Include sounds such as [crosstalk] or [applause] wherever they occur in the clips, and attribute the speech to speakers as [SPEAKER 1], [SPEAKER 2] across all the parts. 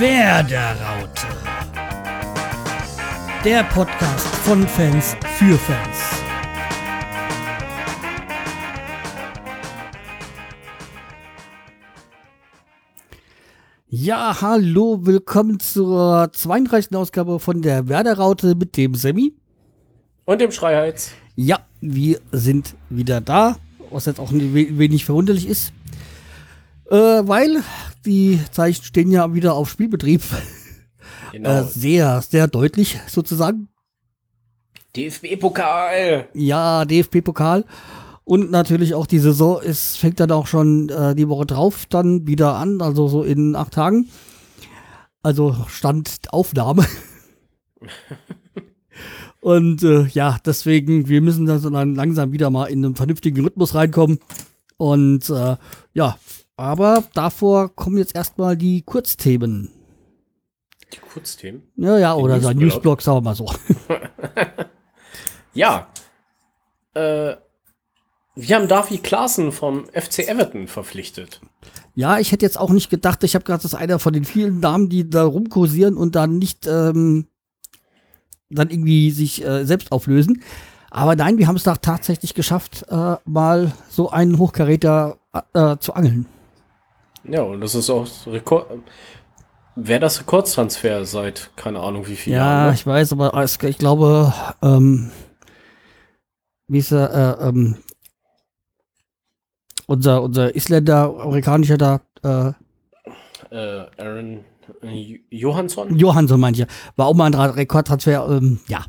[SPEAKER 1] Werderaute. Der Podcast von Fans für Fans. Ja, hallo, willkommen zur 32. Ausgabe von der Werderaute mit dem Semi.
[SPEAKER 2] Und dem Schreiheiz.
[SPEAKER 1] Ja, wir sind wieder da, was jetzt auch ein wenig verwunderlich ist. Äh, weil die Zeichen stehen ja wieder auf Spielbetrieb. [laughs]
[SPEAKER 2] Genau.
[SPEAKER 1] Äh, sehr, sehr deutlich sozusagen.
[SPEAKER 2] DFB-Pokal.
[SPEAKER 1] Ja, DFB-Pokal. Und natürlich auch die Saison ist, fängt dann auch schon äh, die Woche drauf dann wieder an, also so in acht Tagen. Also Stand Aufnahme. [laughs] Und äh, ja, deswegen, wir müssen dann langsam wieder mal in einen vernünftigen Rhythmus reinkommen. Und äh, ja, aber davor kommen jetzt erstmal die Kurzthemen.
[SPEAKER 2] Die Kurzthemen?
[SPEAKER 1] Ja, ja, oder so ein Newsblog, sagen wir mal so. [laughs]
[SPEAKER 2] ja. Äh, wir haben Davy Klaassen vom FC Everton verpflichtet.
[SPEAKER 1] Ja, ich hätte jetzt auch nicht gedacht, ich habe gerade das ist einer von den vielen Namen, die da rumkursieren und dann nicht ähm, dann irgendwie sich äh, selbst auflösen. Aber nein, wir haben es da tatsächlich geschafft, äh, mal so einen Hochkaräter äh, zu angeln.
[SPEAKER 2] Ja, und das ist auch Rekord. Wäre das Rekordtransfer seit keine Ahnung wie viel
[SPEAKER 1] ja,
[SPEAKER 2] Jahren?
[SPEAKER 1] Ja, ich weiß, aber ich glaube, ähm, wie ist er, äh, ähm, unser, unser Isländer, amerikanischer da,
[SPEAKER 2] äh, äh, Aaron Johansson?
[SPEAKER 1] Johansson meinte ich. War auch mal ein Rekordtransfer, ähm, ja.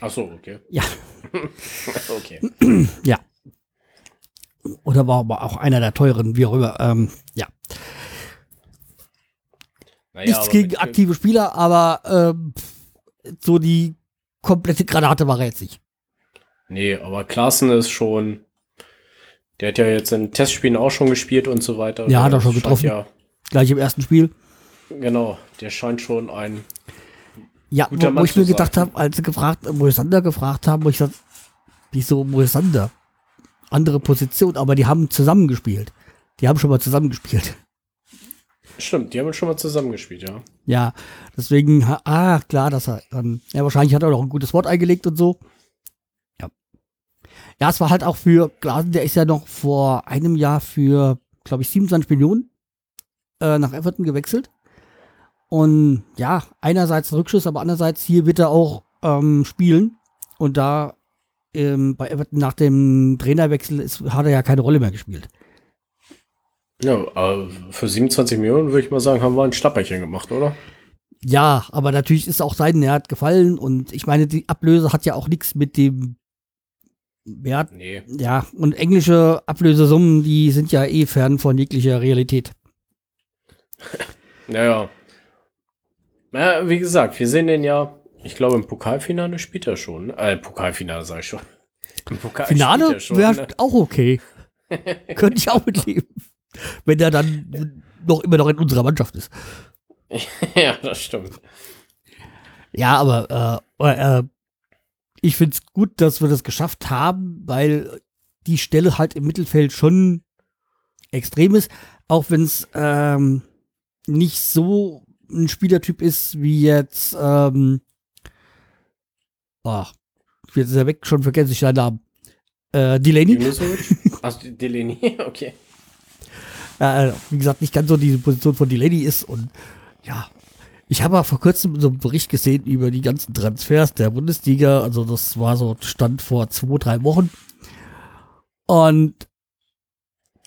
[SPEAKER 2] Ach so, okay.
[SPEAKER 1] Ja. [laughs]
[SPEAKER 2] okay. [clears throat]
[SPEAKER 1] ja. Oder war aber auch einer der teuren, wie auch immer. Ähm, ja. Naja, Nichts gegen aktive Spieler, aber ähm, so die komplette Granate war er jetzt nicht.
[SPEAKER 2] Nee, aber Klaassen ist schon. Der hat ja jetzt in Testspielen auch schon gespielt und so weiter.
[SPEAKER 1] Ja, hat er schon getroffen. Ja, Gleich im ersten Spiel.
[SPEAKER 2] Genau, der scheint schon ein.
[SPEAKER 1] Ja, wo, wo ich mir gedacht habe, als sie gefragt, Moisander gefragt haben, wo ich gesagt, wieso Moisander? Andere Position, aber die haben zusammengespielt. Die haben schon mal zusammengespielt.
[SPEAKER 2] Stimmt, die haben schon mal zusammengespielt, ja.
[SPEAKER 1] Ja, deswegen, ah, klar, dass er, ähm, ja, wahrscheinlich hat er auch ein gutes Wort eingelegt und so. Ja. Ja, es war halt auch für Glasen, der ist ja noch vor einem Jahr für, glaube ich, 27 Millionen äh, nach Everton gewechselt. Und ja, einerseits Rückschuss, aber andererseits hier wird er auch ähm, spielen. Und da ähm, bei Everton nach dem Trainerwechsel ist, hat er ja keine Rolle mehr gespielt.
[SPEAKER 2] Ja, für 27 Millionen würde ich mal sagen, haben wir ein Schnapperchen gemacht, oder?
[SPEAKER 1] Ja, aber natürlich ist auch sein Wert gefallen und ich meine, die Ablöse hat ja auch nichts mit dem Wert. Nee. Ja, und englische Ablösesummen, die sind ja eh fern von jeglicher Realität. [laughs]
[SPEAKER 2] naja. Ja, wie gesagt, wir sehen den ja, ich glaube, im Pokalfinale spielt er schon. Äh, Pokalfinale sag ich schon.
[SPEAKER 1] Im Pokal Finale wäre ne? auch okay. [laughs] Könnte ich auch mitleben wenn er dann noch immer noch in unserer Mannschaft ist. [laughs]
[SPEAKER 2] ja, das stimmt.
[SPEAKER 1] Ja, aber äh, äh, ich finde es gut, dass wir das geschafft haben, weil die Stelle halt im Mittelfeld schon extrem ist, auch wenn es ähm, nicht so ein Spielertyp ist wie jetzt ähm, ach, jetzt ist er weg, schon vergesse ich seinen Namen. Äh, Delaney. [laughs]
[SPEAKER 2] Ach, Delaney, [laughs] okay
[SPEAKER 1] äh, wie gesagt, nicht ganz so diese Position von Delaney ist. Und ja, ich habe vor kurzem so einen Bericht gesehen über die ganzen Transfers der Bundesliga. Also das war so Stand vor zwei, drei Wochen. Und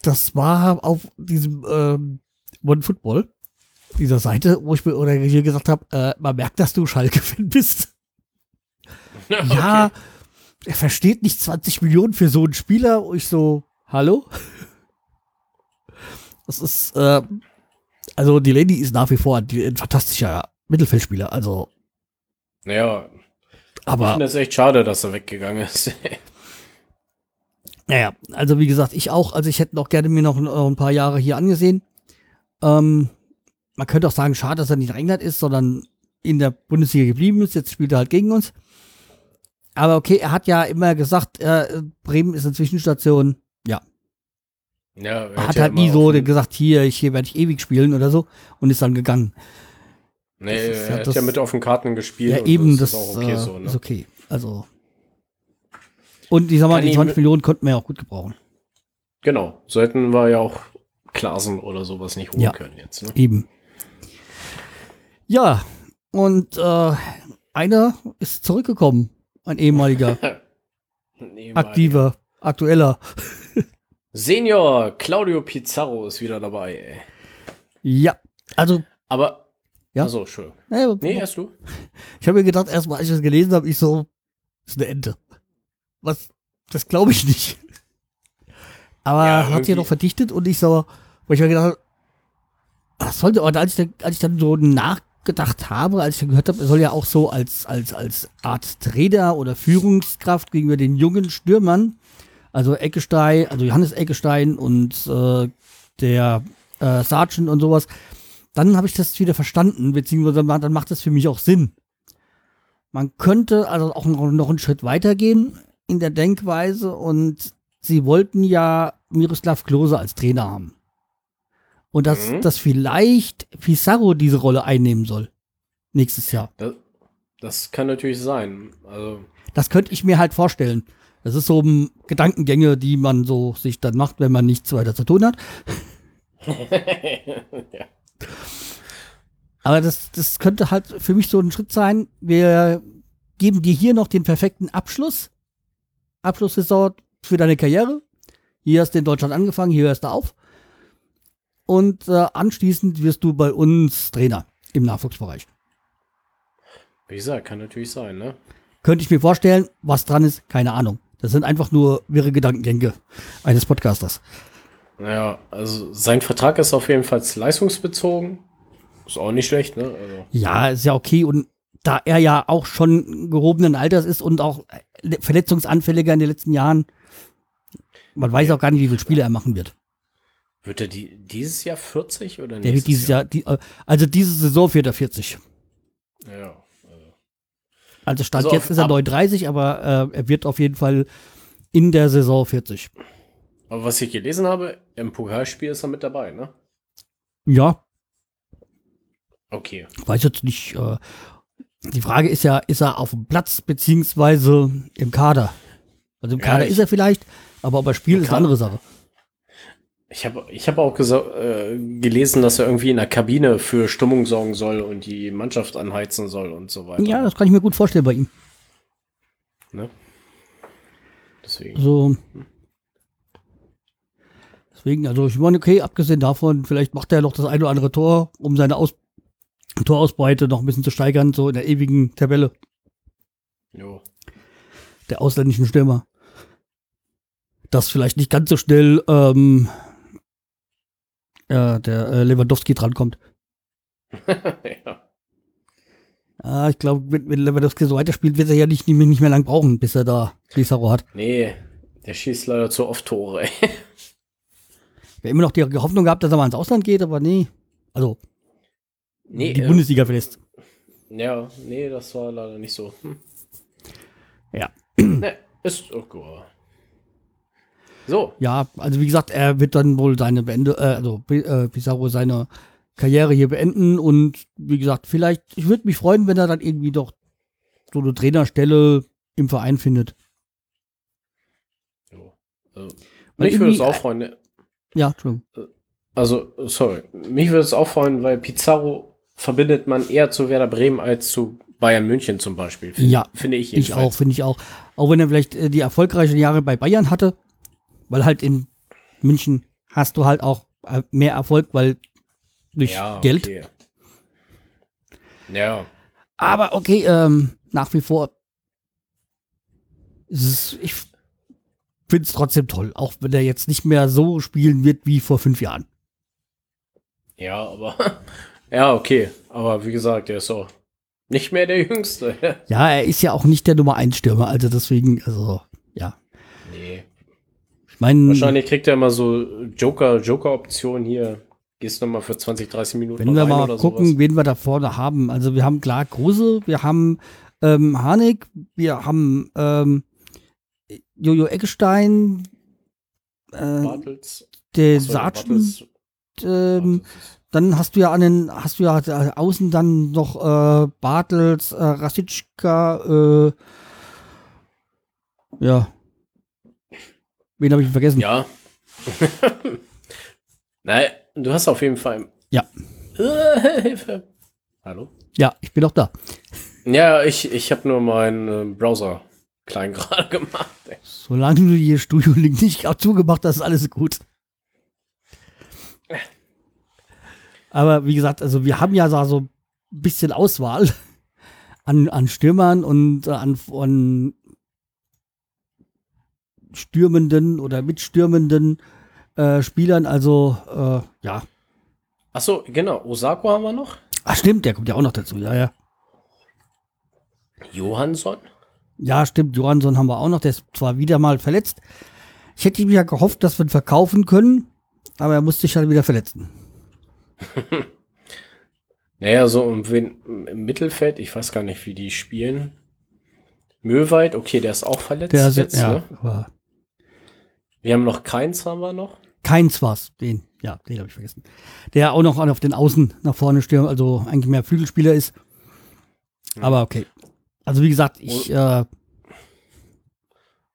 [SPEAKER 1] das war auf diesem ähm, One Football, dieser Seite, wo ich mir oder hier gesagt habe, äh, man merkt, dass du Schalke-Fan bist. [laughs] Okay. Ja, er versteht nicht 20 Millionen für so einen Spieler. Und ich so, hallo? [laughs] Das ist, äh, also die Lady ist nach wie vor ein, ein fantastischer Mittelfeldspieler. Also.
[SPEAKER 2] Naja. Aber. Ich finde es echt schade, dass er weggegangen ist. [laughs]
[SPEAKER 1] naja, also wie gesagt, ich auch. Also ich hätte noch gerne mir noch ein, ein paar Jahre hier angesehen. Ähm, man könnte auch sagen, schade, dass er nicht in England ist, sondern in der Bundesliga geblieben ist. Jetzt spielt er halt gegen uns. Aber okay, er hat ja immer gesagt, äh, Bremen ist eine Zwischenstation. Ja,
[SPEAKER 2] Ja,
[SPEAKER 1] Er hat halt nie so gesagt, hier, ich, hier werde ich ewig spielen oder so und ist dann gegangen.
[SPEAKER 2] Nee,
[SPEAKER 1] ist
[SPEAKER 2] er hat
[SPEAKER 1] das-
[SPEAKER 2] ja mit offenen Karten gespielt.
[SPEAKER 1] Ja, eben,
[SPEAKER 2] das
[SPEAKER 1] das
[SPEAKER 2] ist auch okay
[SPEAKER 1] äh,
[SPEAKER 2] so, ne?
[SPEAKER 1] ist okay. Also. Und ich sag mal,
[SPEAKER 2] Kann
[SPEAKER 1] die
[SPEAKER 2] ihm-
[SPEAKER 1] 20 Millionen konnten wir ja auch gut gebrauchen.
[SPEAKER 2] Genau. So hätten wir ja auch Klasen oder sowas nicht holen
[SPEAKER 1] Ja.
[SPEAKER 2] können jetzt. Ne?
[SPEAKER 1] Eben. Ja, und äh, einer ist zurückgekommen. Ein ehemaliger, [laughs]
[SPEAKER 2] Nee,
[SPEAKER 1] aktiver, aktueller.
[SPEAKER 2] Senior Claudio Pizarro ist wieder dabei. Ey.
[SPEAKER 1] Ja, also,
[SPEAKER 2] Aber.
[SPEAKER 1] Ja.
[SPEAKER 2] Achso, Entschuldigung.
[SPEAKER 1] äh,
[SPEAKER 2] Nee, erst du.
[SPEAKER 1] ich habe mir gedacht, erstmal, als ich das gelesen habe, ich so, ist eine Ente. Was? Das glaube ich nicht. Aber
[SPEAKER 2] Ja,
[SPEAKER 1] hat
[SPEAKER 2] irgendwie-
[SPEAKER 1] noch verdichtet und ich so, wo ich mir gedacht habe, das sollte, und als ich, dann, als ich dann so nachgedacht habe, als ich gehört habe, er soll ja auch so als, als, als Art Trainer oder Führungskraft gegenüber den jungen Stürmern, also Eckestein, also Johannes Eckestein und äh, der äh, Sergeant und sowas, dann habe ich das wieder verstanden, beziehungsweise dann macht das für mich auch Sinn. Man könnte also auch noch, noch einen Schritt weitergehen in der Denkweise und sie wollten ja Miroslav Klose als Trainer haben. Und dass,
[SPEAKER 2] Mhm.
[SPEAKER 1] dass vielleicht Pizarro diese Rolle einnehmen soll. Nächstes Jahr.
[SPEAKER 2] Das, das kann natürlich sein. Also.
[SPEAKER 1] Das könnte ich mir halt vorstellen. Das ist so um, Gedankengänge, die man so sich dann macht, wenn man nichts weiter zu tun hat. [laughs]
[SPEAKER 2] ja.
[SPEAKER 1] Aber das, das könnte halt für mich so ein Schritt sein. Wir geben dir hier noch den perfekten Abschluss. Abschlusssaison für deine Karriere. Hier hast du in Deutschland angefangen, hier hörst du auf. Und äh, anschließend wirst du bei uns Trainer im Nachwuchsbereich.
[SPEAKER 2] Wie gesagt, kann natürlich sein, ne?
[SPEAKER 1] Könnte ich mir vorstellen, was dran ist, keine Ahnung. Das sind einfach nur wirre Gedankengänge eines Podcasters.
[SPEAKER 2] Naja, also sein Vertrag ist auf jeden Fall leistungsbezogen. Ist auch nicht schlecht, ne? Also,
[SPEAKER 1] Ja, ist ja okay. Und da er ja auch schon gehobenen Alters ist und auch äh, verletzungsanfälliger in den letzten Jahren, man weiß auch gar nicht, wie viele Spiele er machen wird.
[SPEAKER 2] Wird er die, dieses Jahr 40 oder
[SPEAKER 1] Der
[SPEAKER 2] nächstes
[SPEAKER 1] wird dieses Jahr, die, äh, also diese Saison wird er 40.
[SPEAKER 2] Ja.
[SPEAKER 1] Also Stand
[SPEAKER 2] Also
[SPEAKER 1] jetzt
[SPEAKER 2] auf-
[SPEAKER 1] ist er
[SPEAKER 2] ab-
[SPEAKER 1] 39, aber äh, er wird auf jeden Fall in der Saison 40.
[SPEAKER 2] Aber was ich gelesen habe, im Pokalspiel ist er mit dabei, ne?
[SPEAKER 1] Ja,
[SPEAKER 2] Okay.
[SPEAKER 1] weiß jetzt nicht. Äh, die Frage ist ja, ist er auf dem Platz beziehungsweise im Kader? Also im
[SPEAKER 2] Ja,
[SPEAKER 1] Kader
[SPEAKER 2] ich-
[SPEAKER 1] ist er vielleicht, aber ob er spielt, ist eine andere Sache.
[SPEAKER 2] Ich habe ich hab auch äh, gelesen, dass er irgendwie in der Kabine für Stimmung sorgen soll und die Mannschaft anheizen soll und so weiter.
[SPEAKER 1] Ja, das kann ich mir gut vorstellen bei ihm.
[SPEAKER 2] Ne? Deswegen.
[SPEAKER 1] So. Deswegen, also ich meine, okay, abgesehen davon, vielleicht macht er noch das ein oder andere Tor, um seine Aus Torausbeute noch ein bisschen zu steigern, so in der ewigen Tabelle
[SPEAKER 2] Jo.
[SPEAKER 1] der ausländischen Stürmer. Dass vielleicht nicht ganz so schnell ähm, ja, der äh, Lewandowski drankommt. [laughs]
[SPEAKER 2] ja.
[SPEAKER 1] Ah, ich glaube, wenn, wenn Lewandowski so weiterspielt, wird er ja nicht, nicht, mehr- lang brauchen, bis er da Pizarro hat.
[SPEAKER 2] Nee, der schießt leider zu oft Tore, ey.
[SPEAKER 1] Wir haben immer noch die Hoffnung gehabt, dass er mal ins Ausland geht, aber nee. Also,
[SPEAKER 2] Nee,
[SPEAKER 1] die
[SPEAKER 2] äh,
[SPEAKER 1] Bundesliga verlässt.
[SPEAKER 2] Ja, nee, das war leider nicht so. Hm.
[SPEAKER 1] Ja.
[SPEAKER 2] Ne, ist gut. So,
[SPEAKER 1] Ja, also wie gesagt, er wird dann wohl seine Beende, äh, also äh, Pizarro seine Karriere hier beenden und wie gesagt, vielleicht, ich würde mich freuen, wenn er dann irgendwie doch so eine Trainerstelle im Verein findet.
[SPEAKER 2] jo. Also, mich würde es auch freuen. ne?
[SPEAKER 1] Ja, Entschuldigung.
[SPEAKER 2] Also, sorry. Mich würde es auch freuen, weil Pizarro verbindet man eher zu Werder Bremen als zu Bayern München zum Beispiel. Find-
[SPEAKER 1] Ja,
[SPEAKER 2] Finde ich
[SPEAKER 1] Ich auch,
[SPEAKER 2] jedenfalls.
[SPEAKER 1] finde ich auch. Auch wenn er vielleicht äh, die erfolgreichen Jahre bei Bayern hatte, weil halt in München hast du halt auch äh, mehr Erfolg, weil durch
[SPEAKER 2] Ja,
[SPEAKER 1] Geld.
[SPEAKER 2] okay. Ja,
[SPEAKER 1] Aber okay, ähm, nach wie vor. ist ich finde es trotzdem toll, auch wenn er jetzt nicht mehr so spielen wird wie vor fünf Jahren.
[SPEAKER 2] ja, aber. [laughs] ja, okay. Aber wie gesagt, er ist auch nicht mehr der Jüngste. [laughs]
[SPEAKER 1] Ja, er ist ja auch nicht der Nummer 1 Stürmer, also deswegen, also, ja. Meine,
[SPEAKER 2] Wahrscheinlich kriegt er immer so Joker, Joker-Option hier. Gehst nochmal für 20, 30 Minuten
[SPEAKER 1] wenn wir mal gucken,
[SPEAKER 2] sowas.
[SPEAKER 1] wen wir da vorne haben. Also wir haben klar Kruse, wir haben ähm, Harnik, wir haben ähm, Jojo Eckestein, äh,
[SPEAKER 2] Bartels.
[SPEAKER 1] der
[SPEAKER 2] Achso,
[SPEAKER 1] Sargent, ähm, dann hast du ja an den, hast du ja außen dann noch äh, Bartels, äh, Rasitschka, äh, ja. Wen habe ich vergessen?
[SPEAKER 2] Ja. [laughs] Nein, du hast auf jeden Fall.
[SPEAKER 1] Ja. [laughs]
[SPEAKER 2] Hilfe. Hallo?
[SPEAKER 1] Ja, ich bin doch da.
[SPEAKER 2] Ja, ich, ich habe nur meinen äh, Browser klein [laughs] gerade gemacht. ey.
[SPEAKER 1] Solange du hier Studio-Link nicht auch zugemacht hast, ist alles gut. Aber wie gesagt, also wir haben ja so ein bisschen Auswahl an, an Stürmern und äh, an, an stürmenden oder mitstürmenden äh, Spielern. Also, äh, ja.
[SPEAKER 2] Achso, genau. Osako haben wir noch.
[SPEAKER 1] Ach, stimmt, der kommt ja auch noch dazu. Ja, ja.
[SPEAKER 2] Johansson.
[SPEAKER 1] Ja, stimmt. Johansson haben wir auch noch. Der ist zwar wieder mal verletzt. Ich hätte mir ja gehofft, dass wir ihn verkaufen können, aber er musste sich halt wieder verletzen. [laughs]
[SPEAKER 2] Naja, so im, Mittelfeld, ich weiß gar nicht, wie die spielen. Möwald, okay, der ist auch verletzt
[SPEAKER 1] Der ist,
[SPEAKER 2] jetzt.
[SPEAKER 1] ja,
[SPEAKER 2] Ne? Wir haben noch keins, haben wir noch.
[SPEAKER 1] keins war's. Den, ja, den habe ich vergessen. Der auch noch auf den Außen nach vorne stürmt, also eigentlich mehr Flügelspieler ist. Aber okay. Also wie gesagt, ich äh,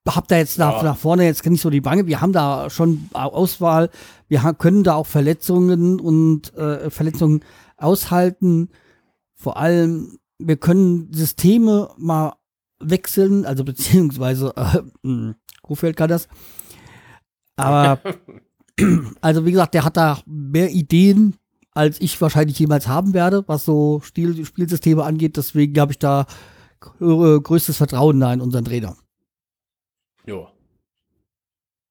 [SPEAKER 1] hab da jetzt nach,
[SPEAKER 2] Ja.
[SPEAKER 1] nach vorne jetzt nicht so die Bange. Wir haben da schon Auswahl. Wir können da auch Verletzungen und äh, Verletzungen aushalten. Vor allem, wir können Systeme mal wechseln, also beziehungsweise äh, Kofeld kann das. Aber [laughs] also wie gesagt, der hat da mehr Ideen, als ich wahrscheinlich jemals haben werde, was so Stil Spielsysteme angeht. Deswegen habe ich da äh, größtes Vertrauen da in unseren Trainer.
[SPEAKER 2] Jo.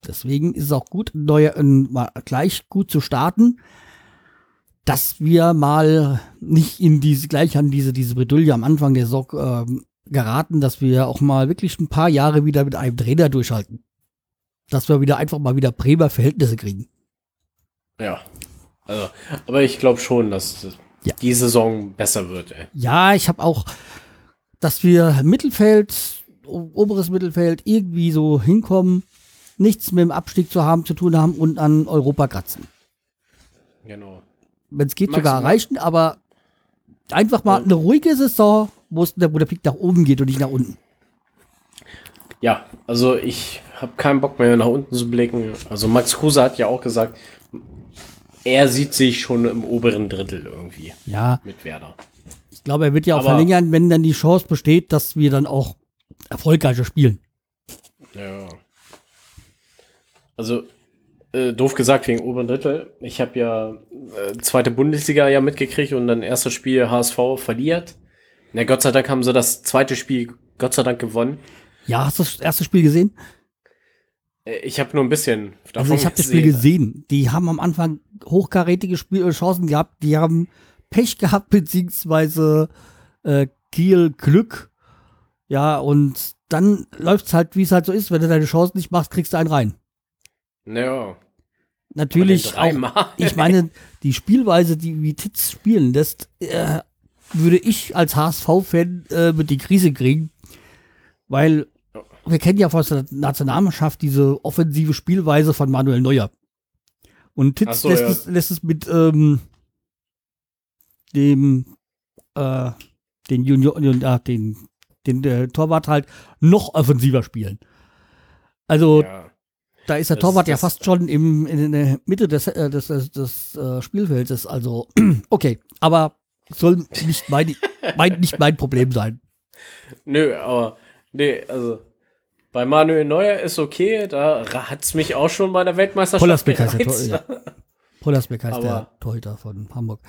[SPEAKER 1] Deswegen ist es auch gut, neue, äh, mal gleich gut zu starten, dass wir mal nicht in diese, gleich an diese, diese Bredouille am Anfang der Saison ähm, geraten, dass wir auch mal wirklich ein paar Jahre wieder mit einem Trainer durchhalten. Dass wir wieder einfach mal wieder Bremer Verhältnisse kriegen.
[SPEAKER 2] Ja. Also, aber ich glaube schon, dass
[SPEAKER 1] Ja.
[SPEAKER 2] die Saison besser wird, ey.
[SPEAKER 1] Ja, ich habe auch, dass wir Mittelfeld, oberes Mittelfeld irgendwie so hinkommen, nichts mit dem Abstieg zu haben, zu tun haben und an Europa kratzen.
[SPEAKER 2] Genau.
[SPEAKER 1] Wenn es geht, sogar
[SPEAKER 2] Maximal.
[SPEAKER 1] erreichen, aber einfach mal eine ruhige Saison, wo der, wo der nach oben geht und nicht nach unten.
[SPEAKER 2] Ja, also ich habe keinen Bock mehr nach unten zu blicken. Also Max Kruse hat ja auch gesagt, er sieht sich schon im oberen Drittel irgendwie
[SPEAKER 1] Ja,
[SPEAKER 2] mit Werder.
[SPEAKER 1] ich glaube, er wird ja auch
[SPEAKER 2] Aber-
[SPEAKER 1] verlängern, wenn dann die Chance besteht, dass wir dann auch erfolgreicher spielen.
[SPEAKER 2] Ja. Also, äh, doof gesagt wegen oberen Drittel. Ich habe ja äh, zweite Bundesliga ja mitgekriegt und dann erstes Spiel HSV verliert. Na, Gott sei Dank haben sie das zweite Spiel Gott sei Dank gewonnen.
[SPEAKER 1] Ja, hast du das erste Spiel gesehen?
[SPEAKER 2] Äh, ich habe nur ein bisschen
[SPEAKER 1] Also ich habe das Spiel gesehen. Die haben am Anfang hochkarätige Spiel äh, Chancen gehabt. Die haben Pech gehabt, [laughs] beziehungsweise äh, Kiel Glück. Ja, und dann läuft's halt, wie es halt so ist. Wenn du deine Chancen nicht machst, kriegst du einen rein.
[SPEAKER 2] Ja.
[SPEAKER 1] Natürlich auch. Ich meine, die Spielweise, die wie Titz spielen lässt, äh, würde ich als HSV-Fan äh, mit die Krise kriegen. Weil wir kennen ja aus der Nationalmannschaft diese offensive Spielweise von Manuel Neuer. Und Titz
[SPEAKER 2] so,
[SPEAKER 1] lässt,
[SPEAKER 2] ja.
[SPEAKER 1] es, lässt es mit ähm, dem äh, den Junior, äh, den, den äh, Torwart halt noch offensiver spielen. Also
[SPEAKER 2] ja.
[SPEAKER 1] da ist der
[SPEAKER 2] Das-
[SPEAKER 1] Torwart ja
[SPEAKER 2] das-
[SPEAKER 1] fast schon im, in der Mitte des, äh, des, des, des äh, Spielfeldes. Also, [clears throat] okay, aber soll nicht mein, mein, nicht mein Problem sein.
[SPEAKER 2] Nö, aber nee, also bei Manuel Neuer ist okay, da hat's mich auch schon bei der Weltmeisterschaft
[SPEAKER 1] Pollersbeck heißt der, Tor, ja. [laughs] Pollersbeck heißt der Torhüter von Hamburg.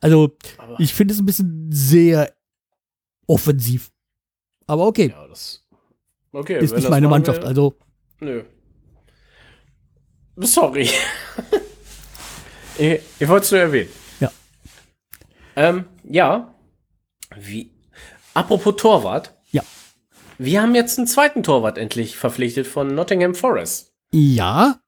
[SPEAKER 1] Also,
[SPEAKER 2] Aber,
[SPEAKER 1] ich finde es ein bisschen sehr offensiv. Aber okay,
[SPEAKER 2] ja, das okay,
[SPEAKER 1] ist nicht meine Mannschaft. Also,
[SPEAKER 2] Nö. Sorry. [laughs] ich ich wollte es nur erwähnen.
[SPEAKER 1] Ja.
[SPEAKER 2] Ähm, ja. Wie. Apropos Torwart. Wir haben jetzt einen zweiten Torwart endlich verpflichtet von Nottingham Forest.
[SPEAKER 1] ja,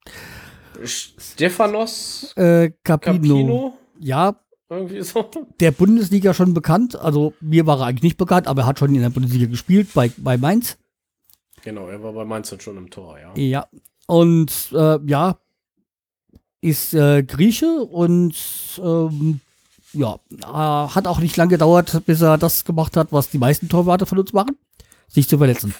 [SPEAKER 2] Stefanos
[SPEAKER 1] äh, Capino.
[SPEAKER 2] Capino.
[SPEAKER 1] Ja,
[SPEAKER 2] Irgendwie so.
[SPEAKER 1] der Bundesliga schon bekannt. Also, mir war er eigentlich nicht bekannt, aber er hat schon in der Bundesliga gespielt bei, bei Mainz.
[SPEAKER 2] Genau, er war bei Mainz dann schon im Tor, ja.
[SPEAKER 1] Ja, Und äh, ja, ist äh, Grieche und ähm, ja, äh, hat auch nicht lange gedauert, bis er das gemacht hat, was die meisten Torwarte von uns machen, sich zu verletzen.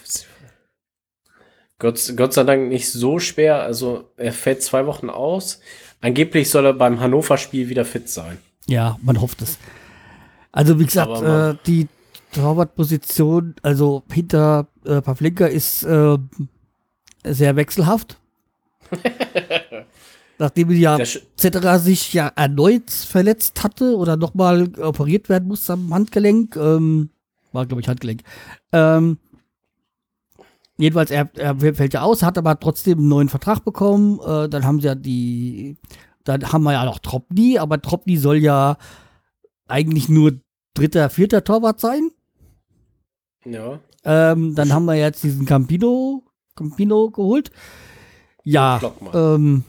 [SPEAKER 2] Gott, Gott sei Dank nicht so schwer. Also er fällt zwei Wochen aus. Angeblich soll er beim Hannover-Spiel wieder fit sein.
[SPEAKER 1] Ja, man hofft es. Also wie gesagt, äh, die Torwartposition, also hinter äh, Pavlenka ist äh, sehr wechselhaft. [laughs] Nachdem ja Cetera sich ja erneut verletzt hatte oder nochmal operiert werden musste am Handgelenk, ähm, war glaube ich Handgelenk. Ähm, jedenfalls, er, er fällt ja aus, hat aber trotzdem einen neuen Vertrag bekommen. Äh, dann haben sie ja die, dann haben wir ja noch Tropni, aber Tropni soll ja eigentlich nur dritter, vierter Torwart sein.
[SPEAKER 2] Ja.
[SPEAKER 1] Ähm, dann haben wir jetzt diesen Campino, Campino geholt. Ja, ähm,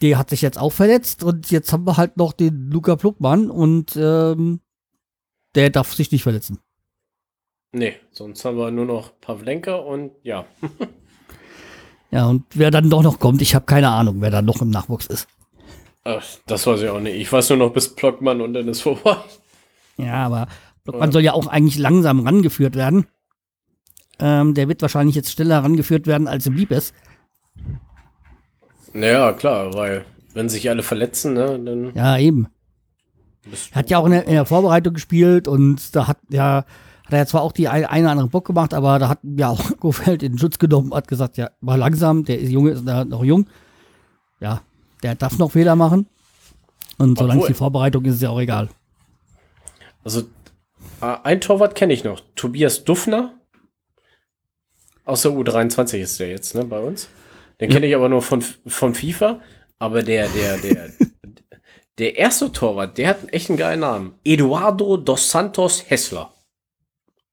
[SPEAKER 1] der hat sich jetzt auch verletzt und jetzt haben wir halt noch den Luca Pluckmann und ähm, der darf sich nicht verletzen.
[SPEAKER 2] Nee, sonst haben wir nur noch Pavlenka und ja. [laughs]
[SPEAKER 1] ja, und wer dann doch noch kommt, ich habe keine Ahnung, wer dann noch im Nachwuchs ist.
[SPEAKER 2] Ach, das weiß ich auch nicht. Ich weiß nur noch bis Plockmann und dann ist vorbei.
[SPEAKER 1] Ja, aber Blockmann ja. soll ja auch eigentlich langsam rangeführt werden. Ähm, der wird wahrscheinlich jetzt schneller rangeführt werden, als ihm lieb ist.
[SPEAKER 2] Naja, klar, weil wenn sich alle verletzen, ne, dann.
[SPEAKER 1] Ja, eben. Hat ja auch in der, in der, Vorbereitung gespielt und da hat ja, hat er ja zwar auch die eine, eine oder andere Bock gemacht, aber da hat ja auch [laughs] Gofeld in Schutz genommen, hat gesagt, ja, war langsam, der ist Junge, ist noch jung. Ja, der darf noch Fehler machen. Und solange es die Vorbereitung ist, ist ja auch egal.
[SPEAKER 2] Also äh, ein Torwart kenne ich noch. Tobias Duffner. Aus der U23 ist der jetzt, ne, bei uns. Den kenne ich aber nur von, von FIFA. Aber der, der, der, [laughs] der erste Torwart, der hat echt einen geilen Namen. Eduardo dos Santos Hessler.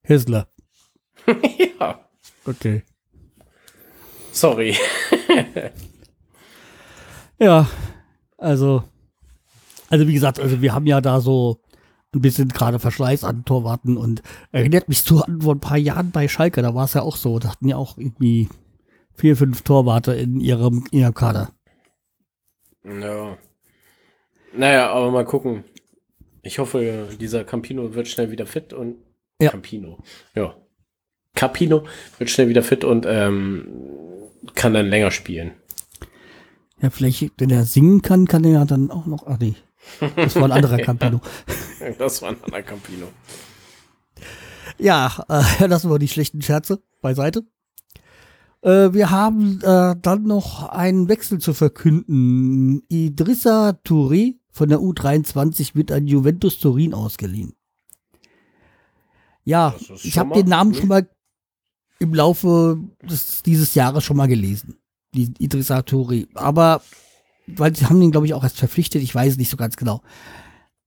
[SPEAKER 1] Hessler. [laughs]
[SPEAKER 2] ja.
[SPEAKER 1] Okay.
[SPEAKER 2] Sorry. [laughs]
[SPEAKER 1] ja, also, also wie gesagt, also wir haben ja da so ein bisschen gerade Verschleiß an Torwarten und erinnert mich an vor ein paar Jahren bei Schalke, da war es ja auch so, da hatten ja auch irgendwie vier, fünf Torwarte in ihrem, in ihrem Kader.
[SPEAKER 2] Ja. Naja, aber mal gucken. Ich hoffe, dieser Campino wird schnell wieder fit und
[SPEAKER 1] ja.
[SPEAKER 2] Campino. Ja. Capino wird schnell wieder fit und ähm, kann dann länger spielen.
[SPEAKER 1] Ja, vielleicht, wenn er singen kann, kann er ja dann auch noch. Ach nee. Das war ein anderer [laughs] Campino.
[SPEAKER 2] das war ein anderer Campino.
[SPEAKER 1] Ja, äh, [laughs] lassen wir die schlechten Scherze beiseite. Äh, wir haben äh, dann noch einen Wechsel zu verkünden. Idrissa Touré von der U23 wird an Juventus Turin ausgeliehen. Ja, ich habe den Namen schon mal im Laufe des, dieses Jahres schon mal gelesen. Die Idrissa Touré. Aber weil sie haben den, glaube ich, auch erst verpflichtet. Ich weiß es nicht so ganz genau.